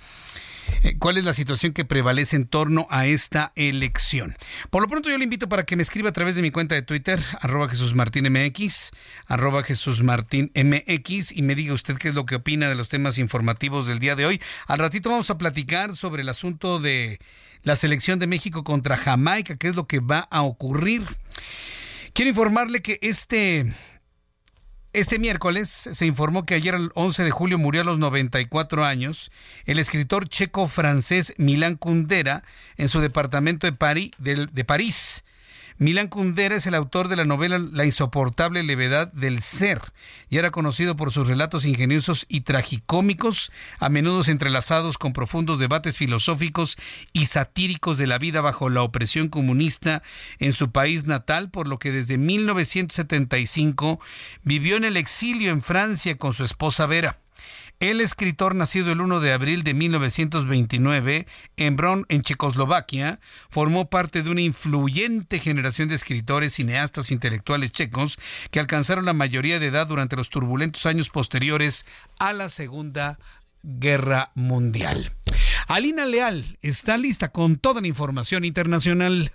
cuál es la situación que prevalece en torno a esta elección. Por lo pronto yo le invito para que me escriba a través de mi cuenta de Twitter, arroba Jesús Martín MX, arroba Jesús Martín MX, y me diga usted qué es lo que opina de los temas informativos del día de hoy. Al ratito vamos a platicar sobre el asunto de la selección de México contra Jamaica, qué es lo que va a ocurrir. Quiero informarle que este este miércoles se informó que ayer, el 11 de julio, murió a los 94 años el escritor checo-francés Milán Kundera en su departamento de, París, de París. Milán Kundera es el autor de la novela La insoportable levedad del ser y era conocido por sus relatos ingeniosos y tragicómicos, a menudo entrelazados con profundos debates filosóficos y satíricos de la vida bajo la opresión comunista en su país natal, por lo que desde 1975 vivió en el exilio en Francia con su esposa Vera. El escritor, nacido el 1 de abril de 1929 en Bron, en Checoslovaquia, formó parte de una influyente generación de escritores, cineastas, intelectuales checos que alcanzaron la mayoría de edad durante los turbulentos años posteriores a la Segunda Guerra Mundial. Alina Leal está lista con toda la información internacional.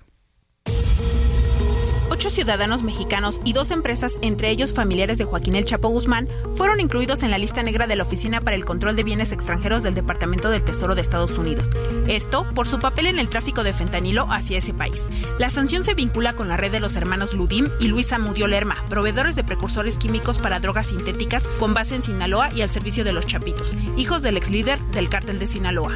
Ocho ciudadanos mexicanos y dos empresas, entre ellos familiares de Joaquín El Chapo Guzmán, fueron incluidos en la lista negra de la Oficina para el Control de Bienes Extranjeros del Departamento del Tesoro de Estados Unidos. Esto por su papel en el tráfico de fentanilo hacia ese país. La sanción se vincula con la red de los hermanos Ludim y Luisa Mudio Lerma, proveedores de precursores químicos para drogas sintéticas con base en Sinaloa y al servicio de los Chapitos, hijos del ex líder del cártel de Sinaloa.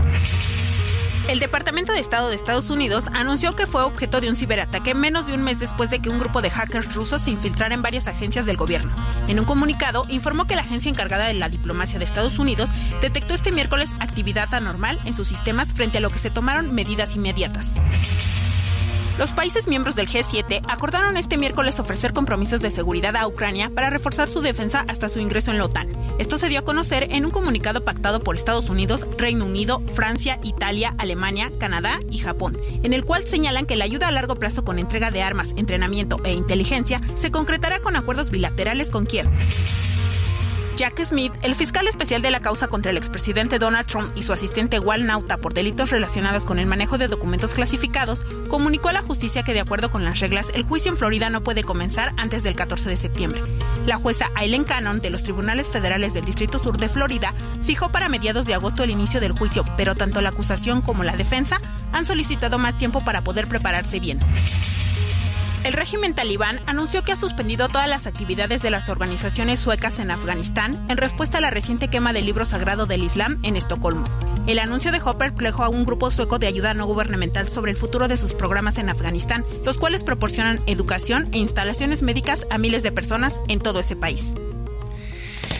El Departamento de Estado de Estados Unidos anunció que fue objeto de un ciberataque menos de un mes después de que un grupo de hackers rusos se infiltrara en varias agencias del gobierno. En un comunicado, informó que la agencia encargada de la diplomacia de Estados Unidos detectó este miércoles actividad anormal en sus sistemas frente a lo que se tomaron medidas inmediatas. Los países miembros del G7 acordaron este miércoles ofrecer compromisos de seguridad a Ucrania para reforzar su defensa hasta su ingreso en la OTAN. Esto se dio a conocer en un comunicado pactado por Estados Unidos, Reino Unido, Francia, Italia, Alemania, Canadá y Japón, en el cual señalan que la ayuda a largo plazo con entrega de armas, entrenamiento e inteligencia se concretará con acuerdos bilaterales con Kiev. Jack Smith, el fiscal especial de la causa contra el expresidente Donald Trump y su asistente Wal Nauta por delitos relacionados con el manejo de documentos clasificados, comunicó a la justicia que de acuerdo con las reglas, el juicio en Florida no puede comenzar antes del 14 de septiembre. La jueza Aileen Cannon de los tribunales federales del Distrito Sur de Florida fijó para mediados de agosto el inicio del juicio, pero tanto la acusación como la defensa han solicitado más tiempo para poder prepararse bien. El régimen talibán anunció que ha suspendido todas las actividades de las organizaciones suecas en Afganistán en respuesta a la reciente quema del libro sagrado del Islam en Estocolmo. El anuncio dejó perplejo a un grupo sueco de ayuda no gubernamental sobre el futuro de sus programas en Afganistán, los cuales proporcionan educación e instalaciones médicas a miles de personas en todo ese país.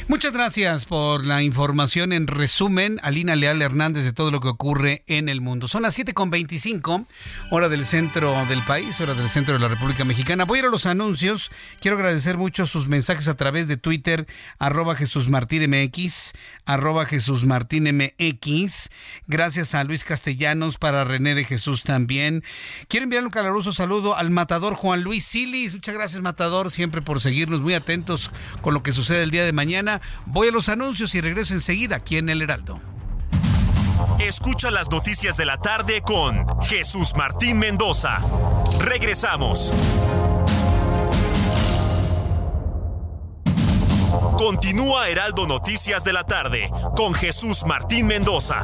Muchas gracias por la información en resumen, Alina Leal Hernández, de todo lo que ocurre en el mundo. Son las 7.25, hora del centro del país, hora del centro de la República Mexicana. Voy a ir a los anuncios. Quiero agradecer mucho sus mensajes a través de Twitter, arroba Jesús Martín MX, arroba Jesús Martín MX. Gracias a Luis Castellanos, para René de Jesús también. Quiero enviar un caluroso saludo al matador Juan Luis Silis. Muchas gracias, matador, siempre por seguirnos muy atentos con lo que sucede el día de mañana. Voy a los anuncios y regreso enseguida aquí en El Heraldo. Escucha las noticias de la tarde con Jesús Martín Mendoza. Regresamos. Continúa Heraldo Noticias de la tarde con Jesús Martín Mendoza.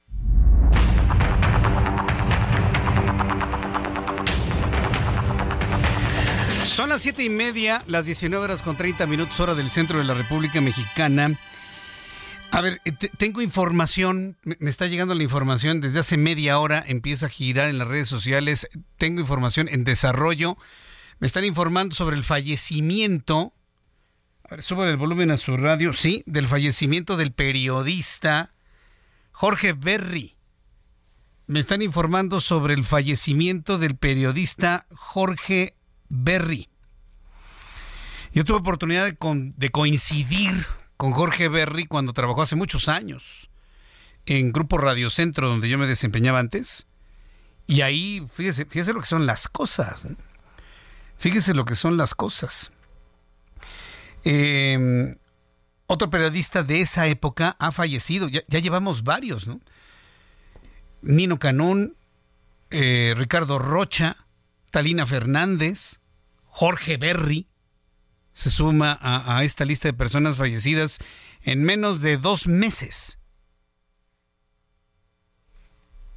Son las siete y media, las 19 horas con 30 minutos, hora del centro de la República Mexicana. A ver, eh, tengo información, me está llegando la información desde hace media hora, empieza a girar en las redes sociales. Tengo información en desarrollo. Me están informando sobre el fallecimiento. A ver, subo el volumen a su radio. Sí, del fallecimiento del periodista Jorge Berry. Me están informando sobre el fallecimiento del periodista Jorge Berry. Yo tuve oportunidad de, coincidir con Jorge Berry cuando trabajó hace muchos años en Grupo Radio Centro, donde yo me desempeñaba antes. Y ahí, fíjese, lo que son las cosas. Fíjese lo que son las cosas. Em, otro periodista de esa época ha fallecido. Ya, llevamos varios, ¿no? Nino Canón, eh, Ricardo Rocha, Talina Fernández, Jorge Berry se suma a, esta lista de personas fallecidas en menos de dos meses.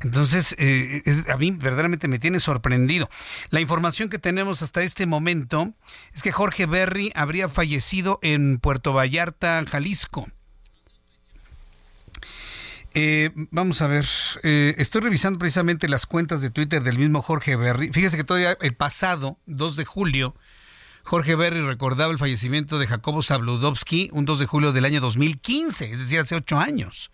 Entonces, eh, a mí verdaderamente me tiene sorprendido. La información que tenemos hasta este momento es que Jorge Berry habría fallecido en Puerto Vallarta, Jalisco. Eh, vamos a ver, eh, estoy revisando precisamente las cuentas de Twitter del mismo Jorge Berry. Fíjese que todavía el pasado 2 de julio, Jorge Berry recordaba el fallecimiento de Jacobo Zabludovsky un 2 de julio del año 2015, es decir, hace ocho años.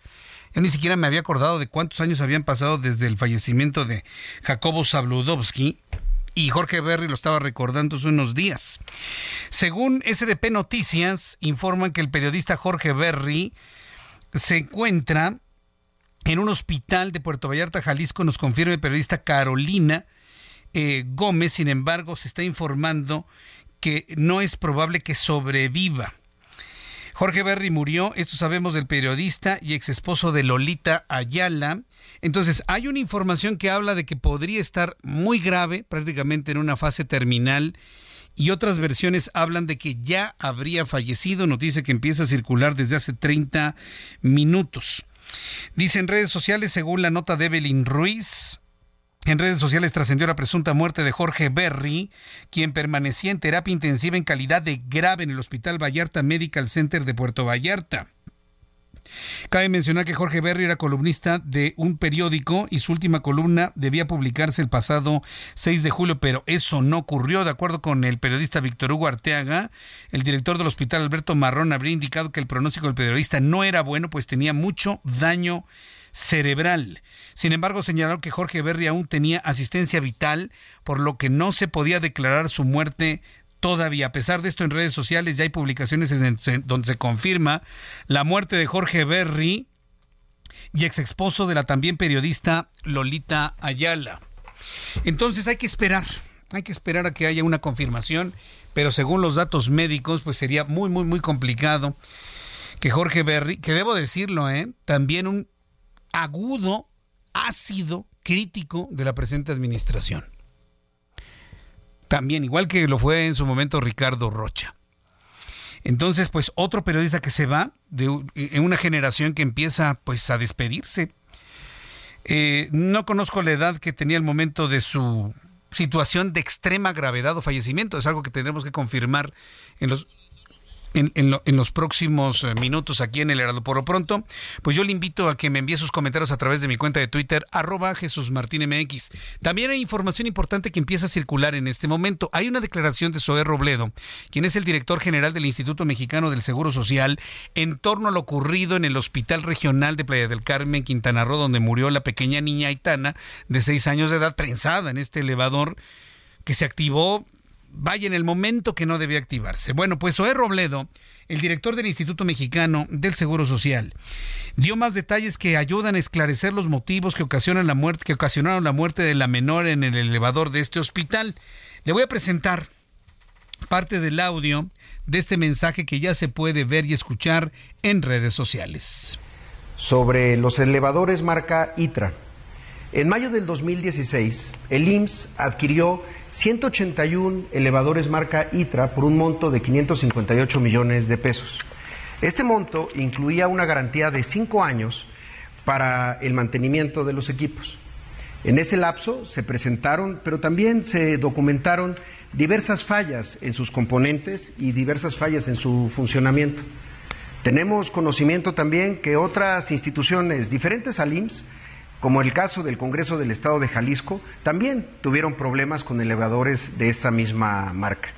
Yo ni siquiera me había acordado de cuántos años habían pasado desde el fallecimiento de Jacobo Zabludovsky y Jorge Berry lo estaba recordando hace unos días. Según SDP Noticias, informan que el periodista Jorge Berry se encuentra en un hospital de Puerto Vallarta, Jalisco, nos confirma el periodista Carolina eh, Gómez. Sin embargo, se está informando que no es probable que sobreviva. Jorge Berry murió, esto sabemos del periodista y ex esposo de Lolita Ayala. Entonces, hay una información que habla de que podría estar muy grave, prácticamente en una fase terminal, y otras versiones hablan de que ya habría fallecido, noticia que empieza a circular desde hace 30 minutos. Dice en redes sociales, según la nota de Evelyn Ruiz, en redes sociales trascendió la presunta muerte de Jorge Berry, quien permanecía en terapia intensiva en calidad de grave en el Hospital Vallarta Medical Center de Puerto Vallarta. Cabe mencionar que Jorge Berry era columnista de un periódico y su última columna debía publicarse el pasado 6 de julio, pero eso no ocurrió. De acuerdo con el periodista Víctor Hugo Arteaga, el director del hospital Alberto Marrón habría indicado que el pronóstico del periodista no era bueno, pues tenía mucho daño cerebral. Sin embargo, señaló que Jorge Berry aún tenía asistencia vital, por lo que no se podía declarar su muerte todavía. A pesar de esto, en redes sociales ya hay publicaciones en donde se confirma la muerte de Jorge Berry y ex esposo de la también periodista Lolita Ayala. Entonces hay que esperar, hay que esperar a que haya una confirmación, pero según los datos médicos, pues sería muy, muy, muy complicado que Jorge Berry, que debo decirlo, ¿eh? también un agudo, ácido crítico de la presente administración. También, igual que lo fue en su momento Ricardo Rocha. Entonces, pues otro periodista que se va de, en una generación que empieza pues a despedirse. Eh, no conozco la edad que tenía el momento de su situación de extrema gravedad o fallecimiento. Es algo que tendremos que confirmar en los en, los próximos eh, minutos aquí en el Heraldo. Por lo pronto, pues yo le invito a que me envíe sus comentarios a través de mi cuenta de Twitter, arroba Jesús Martín MX. También hay información importante que empieza a circular en este momento. Hay una declaración de Zoé Robledo, quien es el director general del Instituto Mexicano del Seguro Social, en torno a lo ocurrido en el Hospital Regional de Playa del Carmen, Quintana Roo, donde murió la pequeña niña Aitana, de seis años de edad, prensada en este elevador que se activó vaya en el momento que no debía activarse. Bueno, pues Zoé Robledo, el director del Instituto Mexicano del Seguro Social, dio más detalles que ayudan a esclarecer los motivos que ocasionan la muerte, que ocasionaron la muerte de la menor en el elevador de este hospital. Le voy a presentar parte del audio de este mensaje que ya se puede ver y escuchar en redes sociales. Sobre los elevadores marca ITRA. En mayo del 2016, el IMSS adquirió 181 elevadores marca ITRA por un monto de 558 millones de pesos. Este monto incluía una garantía de cinco años para el mantenimiento de los equipos. En ese lapso se presentaron, pero también se documentaron diversas fallas en sus componentes y diversas fallas en su funcionamiento. Tenemos conocimiento también que otras instituciones diferentes al IMSS como el caso del Congreso del Estado de Jalisco, también tuvieron problemas con elevadores de esa misma marca.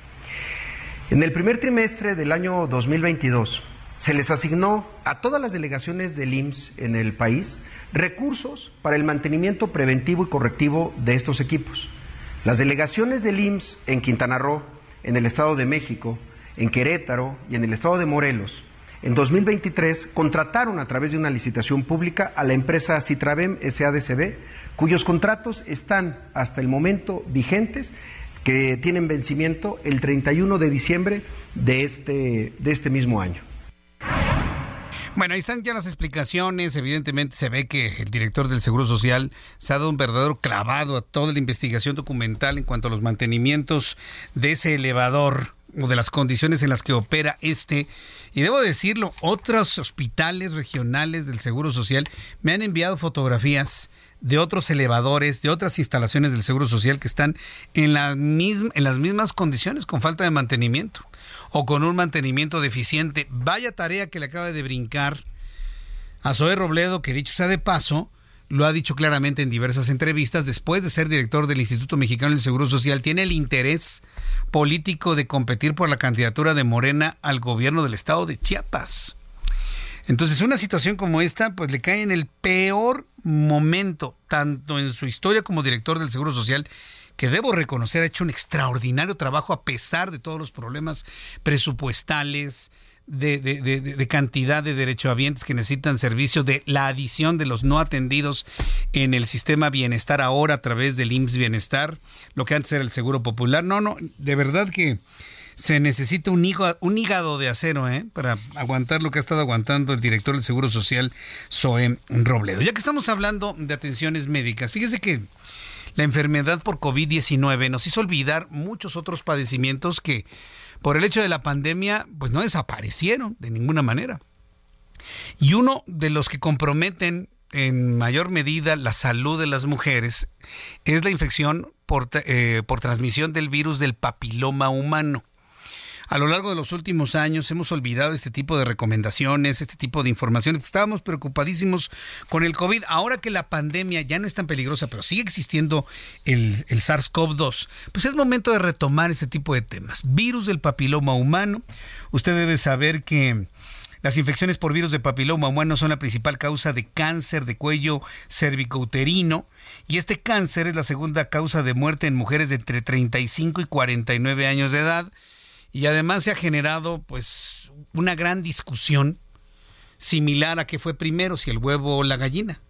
En el primer trimestre del año 2022 se les asignó a todas las delegaciones del IMSS en el país recursos para el mantenimiento preventivo y correctivo de estos equipos. Las delegaciones del IMSS en Quintana Roo, en el Estado de México, en Querétaro y en el Estado de Morelos en 2023 contrataron a través de una licitación pública a la empresa Citravem SADCB, cuyos contratos están hasta el momento vigentes, que tienen vencimiento el 31 de diciembre de este, de este mismo año. Bueno, ahí están ya las explicaciones. Evidentemente se ve que el director del Seguro Social se ha dado un verdadero clavado a toda la investigación documental en cuanto a los mantenimientos de ese elevador o de las condiciones en las que opera este. Y debo decirlo, otros hospitales regionales del Seguro Social me han enviado fotografías de otros elevadores, de otras instalaciones del Seguro Social que están en, en las mismas condiciones, con falta de mantenimiento o con un mantenimiento deficiente. Vaya tarea que le acaba de brincar a Zoe Robledo, que dicho sea de paso, lo ha dicho claramente en diversas entrevistas, después de ser director del Instituto Mexicano del Seguro Social, tiene el interés político de competir por la candidatura de Morena al gobierno del estado de Chiapas. Entonces, una situación como esta, pues le cae en el peor momento, tanto en su historia como director del Seguro Social, que debo reconocer ha hecho un extraordinario trabajo a pesar de todos los problemas presupuestales, de, de, de, cantidad de derechohabientes que necesitan servicio, de la adición de los no atendidos en el sistema bienestar ahora a través del IMSS Bienestar, lo que antes era el Seguro Popular. No, no, de verdad que se necesita un hígado, un hígado de acero ¿eh? para aguantar lo que ha estado aguantando el director del Seguro Social, Zoe Robledo. Ya que estamos hablando de atenciones médicas, fíjese que la enfermedad por COVID-19 nos hizo olvidar muchos otros padecimientos que por el hecho de la pandemia, pues no desaparecieron de ninguna manera. Y uno de los que comprometen en mayor medida la salud de las mujeres es la infección por, eh, por transmisión del virus del papiloma humano. A lo largo de los últimos años hemos olvidado este tipo de recomendaciones, este tipo de informaciones. Estábamos preocupadísimos con el COVID. Ahora que la pandemia ya no es tan peligrosa, pero sigue existiendo el, el SARS-CoV-2, pues es momento de retomar este tipo de temas. Virus del papiloma humano. Usted debe saber que Las infecciones por virus de papiloma humano son la principal causa de cáncer de cuello cervicouterino y este cáncer es la segunda causa de muerte en mujeres de entre 35 y 49 años de edad y además se ha generado pues una gran discusión similar a que fue primero, si el huevo o la gallina.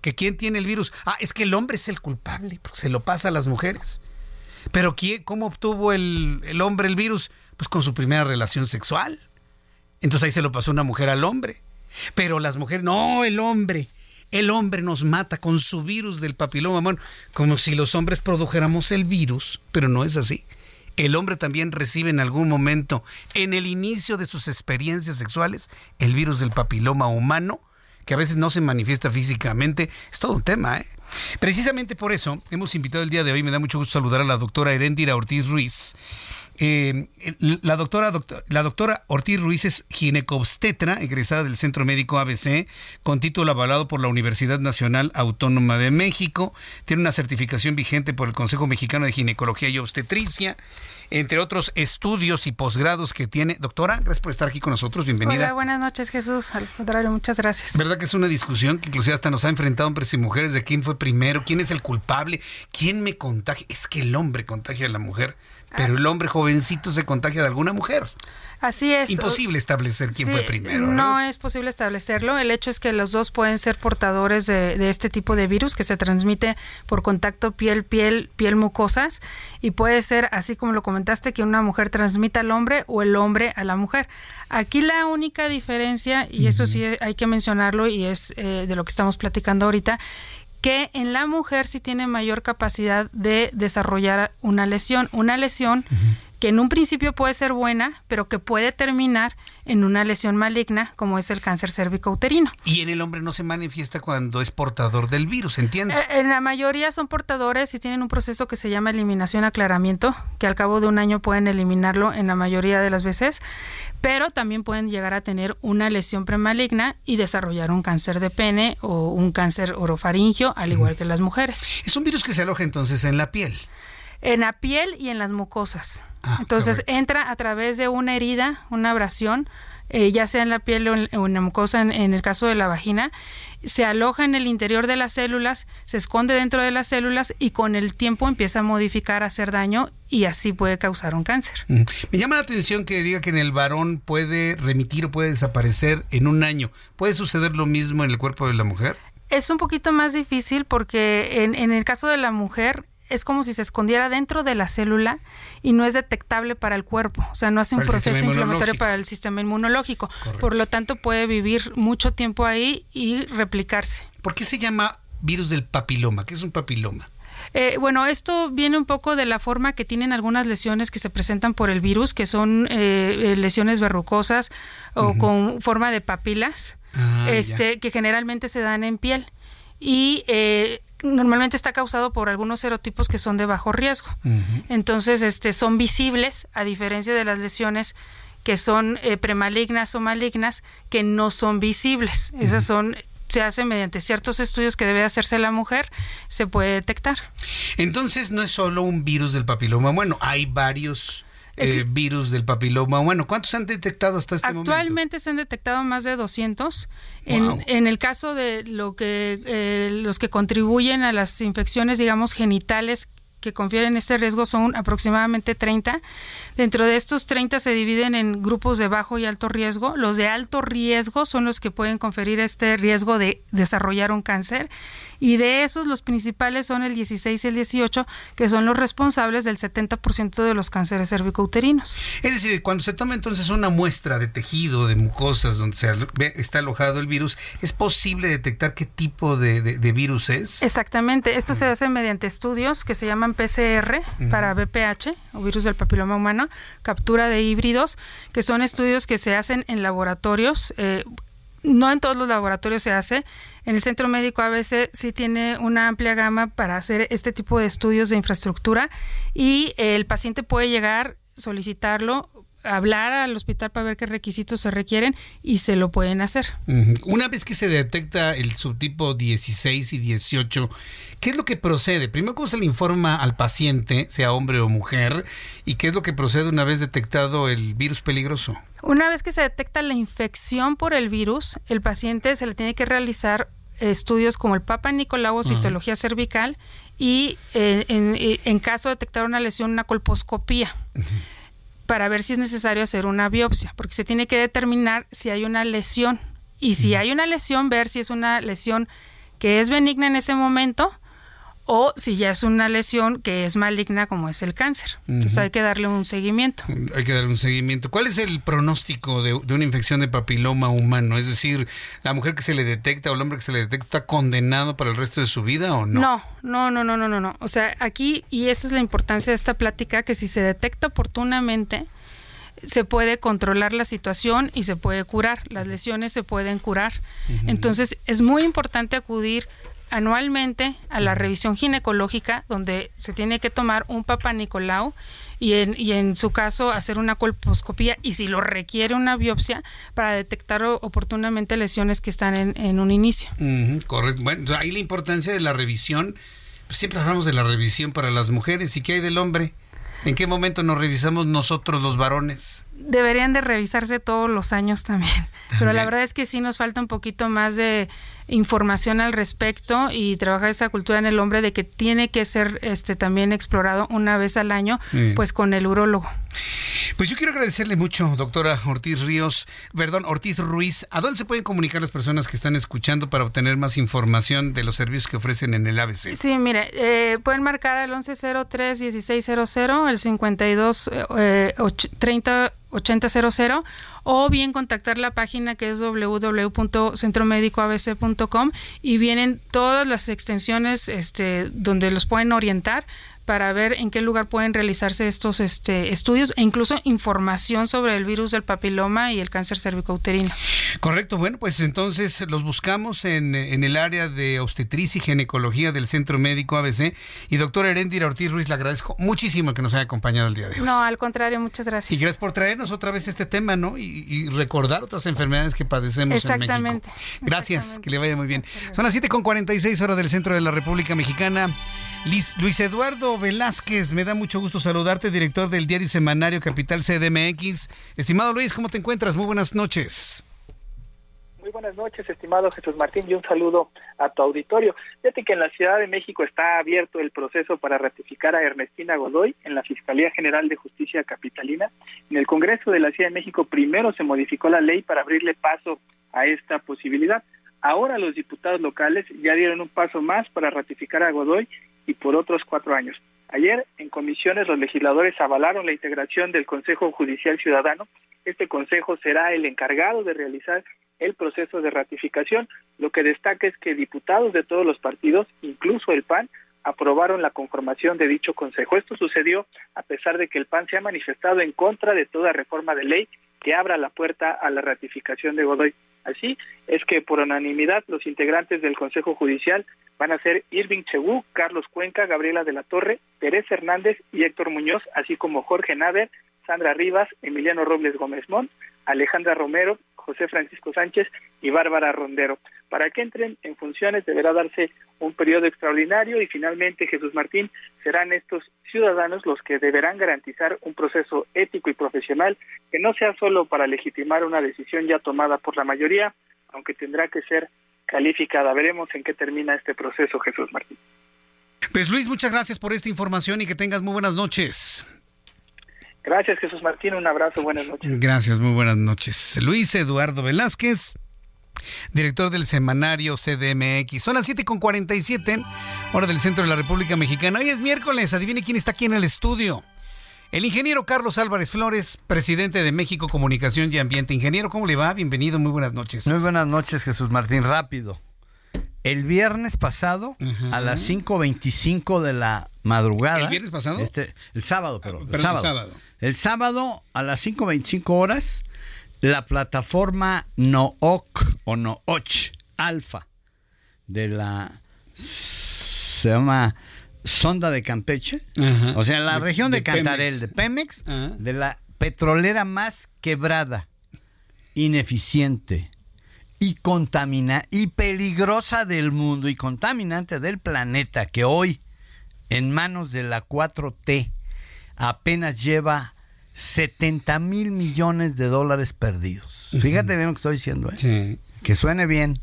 Que quién tiene el virus. Ah, es que el hombre es el culpable, porque se lo pasa a las mujeres. Pero ¿quién, ¿cómo obtuvo el, el hombre el virus? Pues con su primera relación sexual. Entonces ahí se lo pasó una mujer al hombre. Pero las mujeres, no, el hombre. El hombre nos mata con su virus del papiloma como si los hombres produjéramos el virus, pero no es así. El hombre también recibe en algún momento, en el inicio de sus experiencias sexuales, el virus del papiloma humano, que a veces no se manifiesta físicamente. Es todo un tema, ¿eh? Precisamente por eso hemos invitado el día de hoy, me da mucho gusto saludar a la doctora Erendira Ortiz Ruiz. Eh, la, doctora, la doctora Ortiz Ruiz es ginecobstetra, egresada del Centro Médico ABC, con título avalado por la Universidad Nacional Autónoma de México. Tiene una certificación vigente por el Consejo Mexicano de Ginecología y Obstetricia entre otros estudios y posgrados que tiene. Doctora, gracias por estar aquí con nosotros. Bienvenida. Hola, buenas noches, Jesús. Al contrario, muchas gracias. ¿Verdad que es una discusión que inclusive hasta nos ha enfrentado hombres y mujeres de quién fue primero, quién es el culpable, quién me contagia? Es que el hombre contagia a la mujer, pero el hombre jovencito se contagia de alguna mujer. Así es. Imposible establecer quién fue primero. ¿no? es posible establecerlo. El hecho es que los dos pueden ser portadores de, este tipo de virus que se transmite por contacto piel, piel, piel mucosas y puede ser, así como lo comentaste, que una mujer transmita al hombre o el hombre a la mujer. Aquí la única diferencia, y eso sí hay que mencionarlo y es eh, de lo que estamos platicando ahorita, que en la mujer sí tiene mayor capacidad de desarrollar una lesión. Una lesión que en un principio puede ser buena, pero que puede terminar en una lesión maligna, como es el cáncer cérvico-uterino. Y en el hombre no se manifiesta cuando es portador del virus, ¿entiendes? Eh, en la mayoría son portadores y tienen un proceso que se llama eliminación-aclaramiento, que al cabo de un año pueden eliminarlo en la mayoría de las veces, pero también pueden llegar a tener una lesión premaligna y desarrollar un cáncer de pene o un cáncer orofaringio, al igual que las mujeres. Es un virus que se aloja entonces en la piel en la piel y en las mucosas. Ah, Entonces entra a través de una herida, una abrasión, eh, ya sea en la piel o en, la mucosa, en, el caso de la vagina, se aloja en el interior de las células, se esconde dentro de las células y con el tiempo empieza a modificar, a hacer daño y así puede causar un cáncer. Me llama la atención que diga que en el varón puede remitir o puede desaparecer en un año. ¿Puede suceder lo mismo en el cuerpo de la mujer? Es un poquito más difícil porque en, en el caso de la mujer es como si se escondiera dentro de la célula y no es detectable para el cuerpo, o sea, no hace un proceso inflamatorio para el sistema inmunológico. Por lo tanto, puede vivir mucho tiempo ahí y replicarse. ¿Por qué se llama virus del papiloma? ¿Qué es un papiloma? Eh, bueno, esto viene un poco de la forma que tienen algunas lesiones que se presentan por el virus, que son eh, eh, lesiones verrucosas o con forma de papilas, ah, este, que generalmente se dan en piel. Y normalmente está causado por algunos serotipos que son de bajo riesgo. Entonces, este, son visibles, a diferencia de las lesiones que son eh, premalignas o malignas, que no son visibles. Esas son se hacen mediante ciertos estudios que debe hacerse la mujer, se puede detectar. Entonces, no es solo un virus del papiloma, bueno, hay varios eh, *laughs* virus del papiloma Bueno, ¿Cuántos han detectado hasta este momento? Actualmente se han detectado más de 200. En, en, el caso de lo que eh, los que contribuyen a las infecciones, digamos, genitales que confieren este riesgo son aproximadamente 30. Dentro de estos 30 se dividen en grupos de bajo y alto riesgo. Los de alto riesgo son los que pueden conferir este riesgo de desarrollar un cáncer y de esos los principales son el 16 y el 18, que son los responsables del 70% de los cánceres cervicouterinos. Es decir, cuando se toma entonces una muestra de tejido, de mucosas, donde se está alojado el virus, ¿es posible detectar qué tipo de, virus es? Exactamente, esto se hace mediante estudios que se llaman PCR para BPH, o virus del papiloma humano, captura de híbridos, que son estudios que se hacen en laboratorios. Eh, no en todos los laboratorios se hace. En el centro médico ABC sí tiene una amplia gama para hacer este tipo de estudios de infraestructura y el paciente puede llegar, solicitarlo, hablar al hospital para ver qué requisitos se requieren y se lo pueden hacer. Una vez que se detecta el subtipo 16 y 18, ¿qué es lo que procede? Primero, ¿cómo se le informa al paciente, sea hombre o mujer? ¿Y qué es lo que procede una vez detectado el virus peligroso? Una vez que se detecta la infección por el virus, el paciente se le tiene que realizar estudios como el Papa Nicolau citología cervical y eh, eh, en, caso de detectar una lesión, una colposcopía. Para ver si es necesario hacer una biopsia, porque se tiene que determinar si hay una lesión. Y si hay una lesión, ver si es una lesión que es benigna en ese momento o si ya es una lesión que es maligna como es el cáncer. Entonces hay que darle un seguimiento. Hay que darle un seguimiento. ¿Cuál es el pronóstico de, una infección de papiloma humano? Es decir, ¿la mujer que se le detecta o el hombre que se le detecta está condenado para el resto de su vida o no? No, no, no, no, no, no. no. O sea, aquí, y esa es la importancia de esta plática, que si se detecta oportunamente, se puede controlar la situación y se puede curar. Las lesiones se pueden curar. Entonces, es muy importante acudir anualmente a la revisión ginecológica donde se tiene que tomar un papá Nicolau y en, y en su caso hacer una colposcopía y si lo requiere una biopsia para detectar oportunamente lesiones que están en, un inicio. correcto. Bueno, ahí la importancia de la revisión. Pues siempre hablamos de la revisión para las mujeres y qué hay del hombre. ¿En qué momento nos revisamos nosotros los varones? Deberían de revisarse todos los años también. Pero la verdad es que sí nos falta un poquito más de información al respecto y trabajar esa cultura en el hombre de que tiene que ser este también explorado una vez al año, pues con el urólogo. Pues yo quiero agradecerle mucho, doctora Ortiz Ríos, perdón, Ortiz Ruiz. ¿A dónde se pueden comunicar las personas que están escuchando para obtener más información de los servicios que ofrecen en el ABC? Sí, mire, eh, pueden marcar al 1103-1600, el 52 eh, 30 8000 o bien contactar la página que es www.centromedicoabc.com y vienen todas las extensiones este, donde los pueden orientar para ver en qué lugar pueden realizarse estos este, estudios e incluso información sobre el virus del papiloma y el cáncer cervicouterino. Correcto, bueno, pues entonces los buscamos en, el área de obstetricia y ginecología del Centro Médico ABC. Y doctora Erendira Ortiz Ruiz, le agradezco muchísimo que nos haya acompañado el día de hoy. No, al contrario, muchas gracias. Y gracias por traernos otra vez este tema, ¿no? Y, recordar otras enfermedades que padecemos en México. Gracias, que le vaya muy bien. Son las 7.46 horas del centro de la República Mexicana. Luis Eduardo Velázquez, me da mucho gusto saludarte, director del diario semanario Capital CDMX. Estimado Luis, ¿cómo te encuentras? Muy buenas noches. Muy buenas noches, estimado Jesús Martín, y un saludo a tu auditorio. Fíjate que en la Ciudad de México está abierto el proceso para ratificar a Ernestina Godoy en la Fiscalía General de Justicia Capitalina. En el Congreso de la Ciudad de México primero se modificó la ley para abrirle paso a esta posibilidad. Ahora los diputados locales ya dieron un paso más para ratificar a Godoy y por otros cuatro años. Ayer, en comisiones, los legisladores avalaron la integración del Consejo Judicial Ciudadano. Este consejo será el encargado de realizar el proceso de ratificación. Lo que destaca es que diputados de todos los partidos, incluso el PAN, aprobaron la conformación de dicho consejo. Esto sucedió a pesar de que el PAN se ha manifestado en contra de toda reforma de ley que abra la puerta a la ratificación de Godoy. Así es que por unanimidad los integrantes del Consejo Judicial van a ser Irving Chegú, Carlos Cuenca, Gabriela de la Torre, Teresa Hernández y Héctor Muñoz, así como Jorge Nader, Sandra Rivas, Emiliano Robles Gómez Mont, Alejandra Romero, José Francisco Sánchez y Bárbara Rondero. Para que entren en funciones deberá darse un periodo extraordinario y finalmente Jesús Martín serán estos ciudadanos los que deberán garantizar un proceso ético y profesional que no sea solo para legitimar una decisión ya tomada por la mayoría, aunque tendrá que ser calificada. Veremos en qué termina este proceso, Jesús Martín. Pues Luis, muchas gracias por esta información y que tengas muy buenas noches. Gracias, Jesús Martín. Un abrazo. Buenas noches. Gracias. Muy buenas noches. Luis Eduardo Velázquez, director del semanario CDMX. Son las 7.47, hora del centro de la República Mexicana. Hoy es miércoles. Adivine quién está aquí en el estudio. El ingeniero Carlos Álvarez Flores, presidente de México Comunicación y Ambiente. Ingeniero, ¿cómo le va? Bienvenido, muy buenas noches. Muy buenas noches, Jesús Martín. Rápido. El viernes pasado, a las 5.25 de la madrugada. ¿El viernes pasado? Este, el sábado, pero. el sábado. El sábado, a las 5.25 horas, la plataforma NOOC o NOOCH Alfa de la. Se llama Sonda de Campeche. O sea, la región de, Cantarel, de Pemex, de la petrolera más quebrada, ineficiente y contamina y peligrosa del mundo y contaminante del planeta que hoy en manos de la 4T apenas lleva 70 mil millones de dólares perdidos. Fíjate bien lo que estoy diciendo, ¿eh? que suene bien.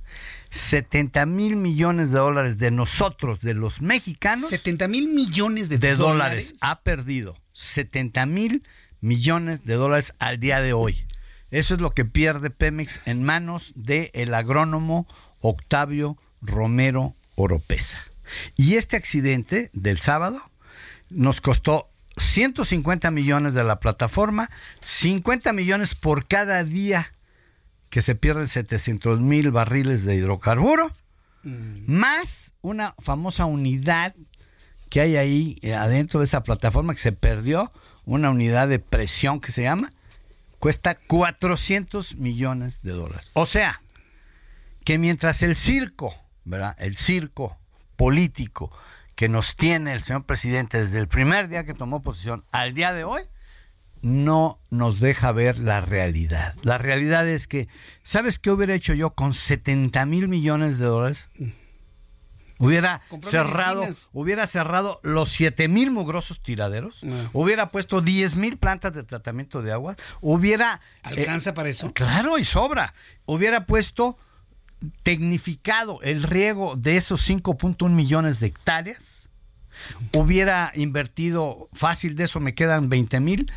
70 mil millones de dólares de nosotros, de los mexicanos. 70 mil millones de, dólares. dólares. Ha perdido 70 mil millones de dólares al día de hoy. Eso es lo que pierde Pemex en manos del el agrónomo Octavio Romero Oropesa. Y este accidente del sábado nos costó 150 millones de la plataforma, 50 millones por cada día que se pierden 700 mil barriles de hidrocarburo, mm. más una famosa unidad que hay ahí eh, adentro de esa plataforma que se perdió, una unidad de presión que se llama, cuesta 400 millones de dólares. O sea, que mientras el circo, ¿verdad? El circo político que nos tiene el señor presidente desde el primer día que tomó posición al día de hoy, no nos deja ver la realidad. La realidad es que, ¿sabes qué hubiera hecho yo con 70 mil millones de dólares? Hubiera cerrado, hubiera cerrado los 7 mil mugrosos tiraderos, ah. hubiera puesto 10 mil plantas de tratamiento de agua, hubiera... ¿Alcanza para eso? Claro, y sobra. Hubiera puesto tecnificado el riego de esos 5.1 millones de hectáreas, hubiera invertido, fácil de eso me quedan 20 mil,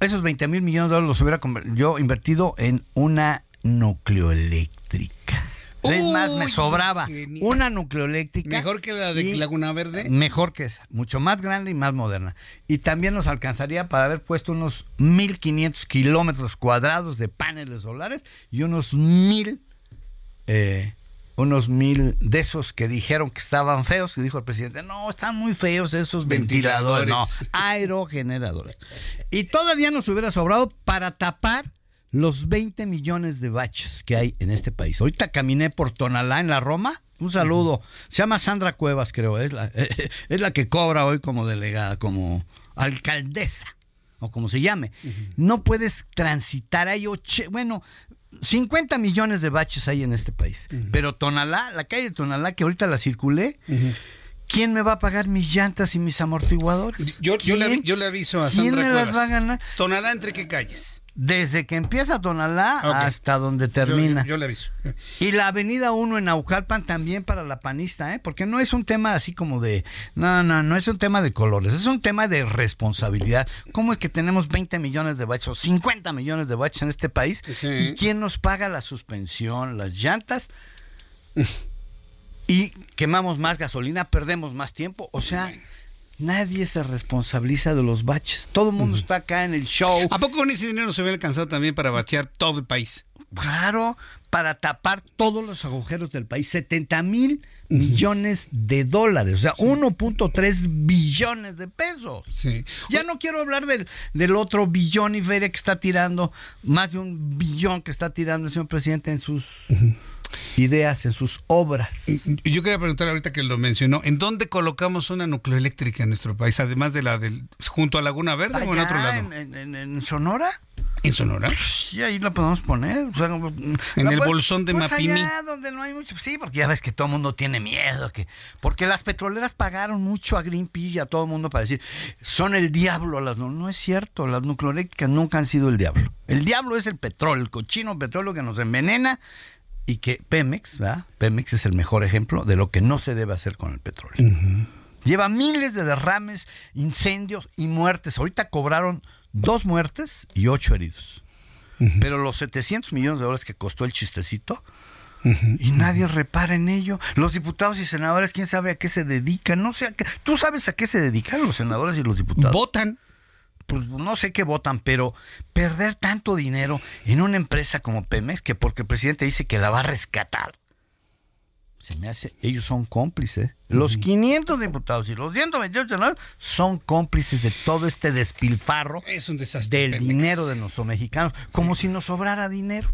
esos 20 mil millones de dólares los hubiera yo invertido en una nucleoeléctrica. es más, me sobraba una nucleoeléctrica. Mejor que la de Laguna Verde. Mejor que esa, mucho más grande y más moderna. Y también nos alcanzaría para haber puesto unos 1.500 kilómetros cuadrados de paneles solares y unos mil eh, unos mil de esos que dijeron que estaban feos, y dijo el presidente, no, están muy feos esos ventiladores, no, *laughs* aerogeneradores. Y todavía nos hubiera sobrado para tapar los 20 millones de baches que hay en este país. Ahorita caminé por Tonalá en la Roma, un saludo, se llama Sandra Cuevas creo, es la, *laughs* es la que cobra hoy como delegada, como alcaldesa o como se llame, no puedes transitar. Ahí, bueno, 50 millones de baches hay en este país. Pero Tonalá, la calle de Tonalá, que ahorita la circulé, ¿quién me va a pagar mis llantas y mis amortiguadores? Yo, yo, le, yo le, aviso a Sandra ¿Quién me las va a ganar? Tonalá, ¿entre qué calles? Desde que empieza Tonalá hasta donde termina. Yo, le aviso. Y la avenida 1 en Naucalpan también para la panista, ¿eh? porque no es un tema así como de. No, no, no es un tema de colores, es un tema de responsabilidad. ¿Cómo es que tenemos 20 millones de baches o 50 millones de baches en este país? ¿Y quién nos paga la suspensión, las llantas? y quemamos más gasolina, perdemos más tiempo. O sea. Nadie se responsabiliza de los baches. Todo el mundo está acá en el show. ¿A poco con ese dinero se ve alcanzado también para bachear todo el país? Claro, para tapar todos los agujeros del país. 70 mil millones de dólares, o sea, 1.3 billones de pesos. Sí. Ya no quiero hablar del, del otro billón y feria que está tirando, más de un billón que está tirando el señor presidente en sus ideas, en sus obras. Yo quería preguntar ahorita que lo mencionó, ¿en dónde colocamos una nucleoeléctrica en nuestro país? Además de la del junto a Laguna Verde o en otro lado? En, Sonora. ¿En Sonora? Sí, ahí la podemos poner. en el bolsón de pues Mapimi. Allá donde no hay mucho. Sí, porque ya ves que todo el mundo tiene miedo. que Porque las petroleras pagaron mucho a Greenpeace y a todo el mundo para decir, son el diablo. Las, no, no es cierto, las nucleoeléctricas nunca han sido el diablo. El diablo es el petróleo, el cochino petróleo que nos envenena y que Pemex, ¿verdad? Pemex es el mejor ejemplo de lo que no se debe hacer con el petróleo. Lleva miles de derrames, incendios y muertes. Ahorita cobraron dos muertes y ocho heridos. Pero los 700 millones de dólares que costó el chistecito, y nadie repara en ello. Los diputados y senadores, quién sabe a qué se dedican. No sé, ¿tú sabes a qué se dedican los senadores y los diputados? Votan pues no sé qué votan, pero perder tanto dinero en una empresa como Pemex, que porque el presidente dice que la va a rescatar, se me hace, ellos son cómplices. Los 500 diputados y los 128 senadores son cómplices de todo este despilfarro es un desastre, del dinero de nuestros mexicanos, como si nos sobrara dinero.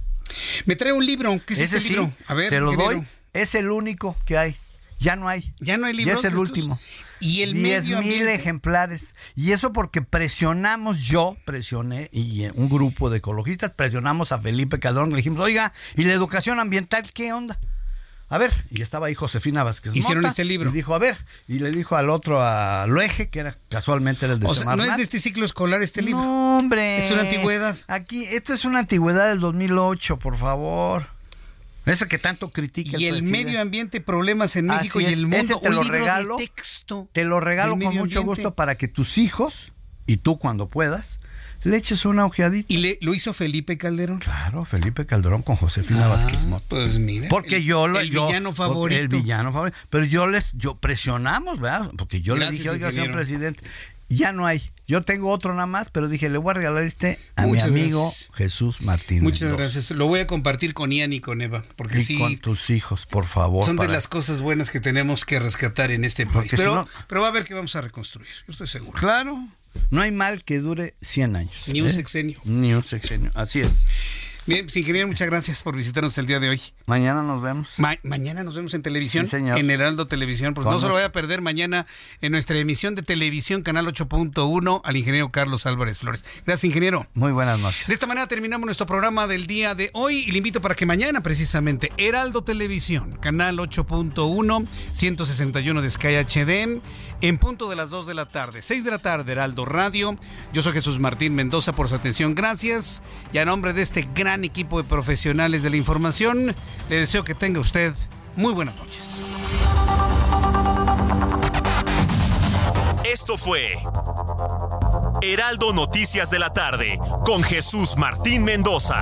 Me trae un libro, ¿qué es Ese este libro? A ver, te lo doy. Es el único que hay. Ya no hay. Ya no hay libros. Ya es el último. Y el medio mil ejemplares. Y eso porque presionamos, yo presioné, y un grupo de ecologistas presionamos a Felipe Calderón. Le dijimos, oiga, ¿y la educación ambiental qué onda? A ver, y estaba ahí Josefina Vázquez. Hicieron este libro. Y dijo, a ver, y le dijo al otro, a Loeje, que era casualmente el de o sea, no es de este ciclo escolar este libro. No, hombre. Es una antigüedad. Aquí, esto es una antigüedad del 2008, por favor. Ese que tanto critica. Y el, medio ambiente, problemas en México y el mundo. te lo regalo. texto te lo regalo con mucho gusto para que tus hijos y tú cuando puedas le eches una ojeadita. ¿Y le, lo hizo Felipe Calderón? Claro, Felipe Calderón con Josefina ah, Vázquez Pues mira. Porque yo el villano favorito. El villano favorito. Pero yo les, yo presionamos, ¿verdad? Porque yo le dije, oiga, señor presidente, ya no hay. Yo tengo otro nada más, pero dije, le voy a regalar este a mi amigo Jesús Martínez. Muchas gracias. Lo voy a compartir con Ian y con Eva, porque y sí. con tus hijos, por favor. Son de las cosas buenas que tenemos que rescatar en este país. Pero, pero va a ver que vamos a reconstruir, yo estoy seguro. Claro. No hay mal que dure 100 años. Ni un ¿eh? sexenio. Ni un sexenio, así es. Bien, pues, ingeniero, muchas gracias por visitarnos el día de hoy. Mañana nos vemos. mañana nos vemos en televisión, en Heraldo Televisión, porque no se lo voy a perder mañana en nuestra emisión de televisión, Canal 8.1, al ingeniero Carlos Álvarez Flores. Gracias, ingeniero. Muy buenas noches. De esta manera terminamos nuestro programa del día de hoy y le invito para que mañana, precisamente, Heraldo Televisión, Canal 8.1, 161 de Sky HD, en punto de las 2 de la tarde, 6 de la tarde, Heraldo Radio. Yo soy Jesús Martín Mendoza por su atención, gracias. Y a nombre de este gran equipo de profesionales de la información. Le deseo que tenga usted muy buenas noches. Esto fue Heraldo Noticias de la tarde con Jesús Martín Mendoza.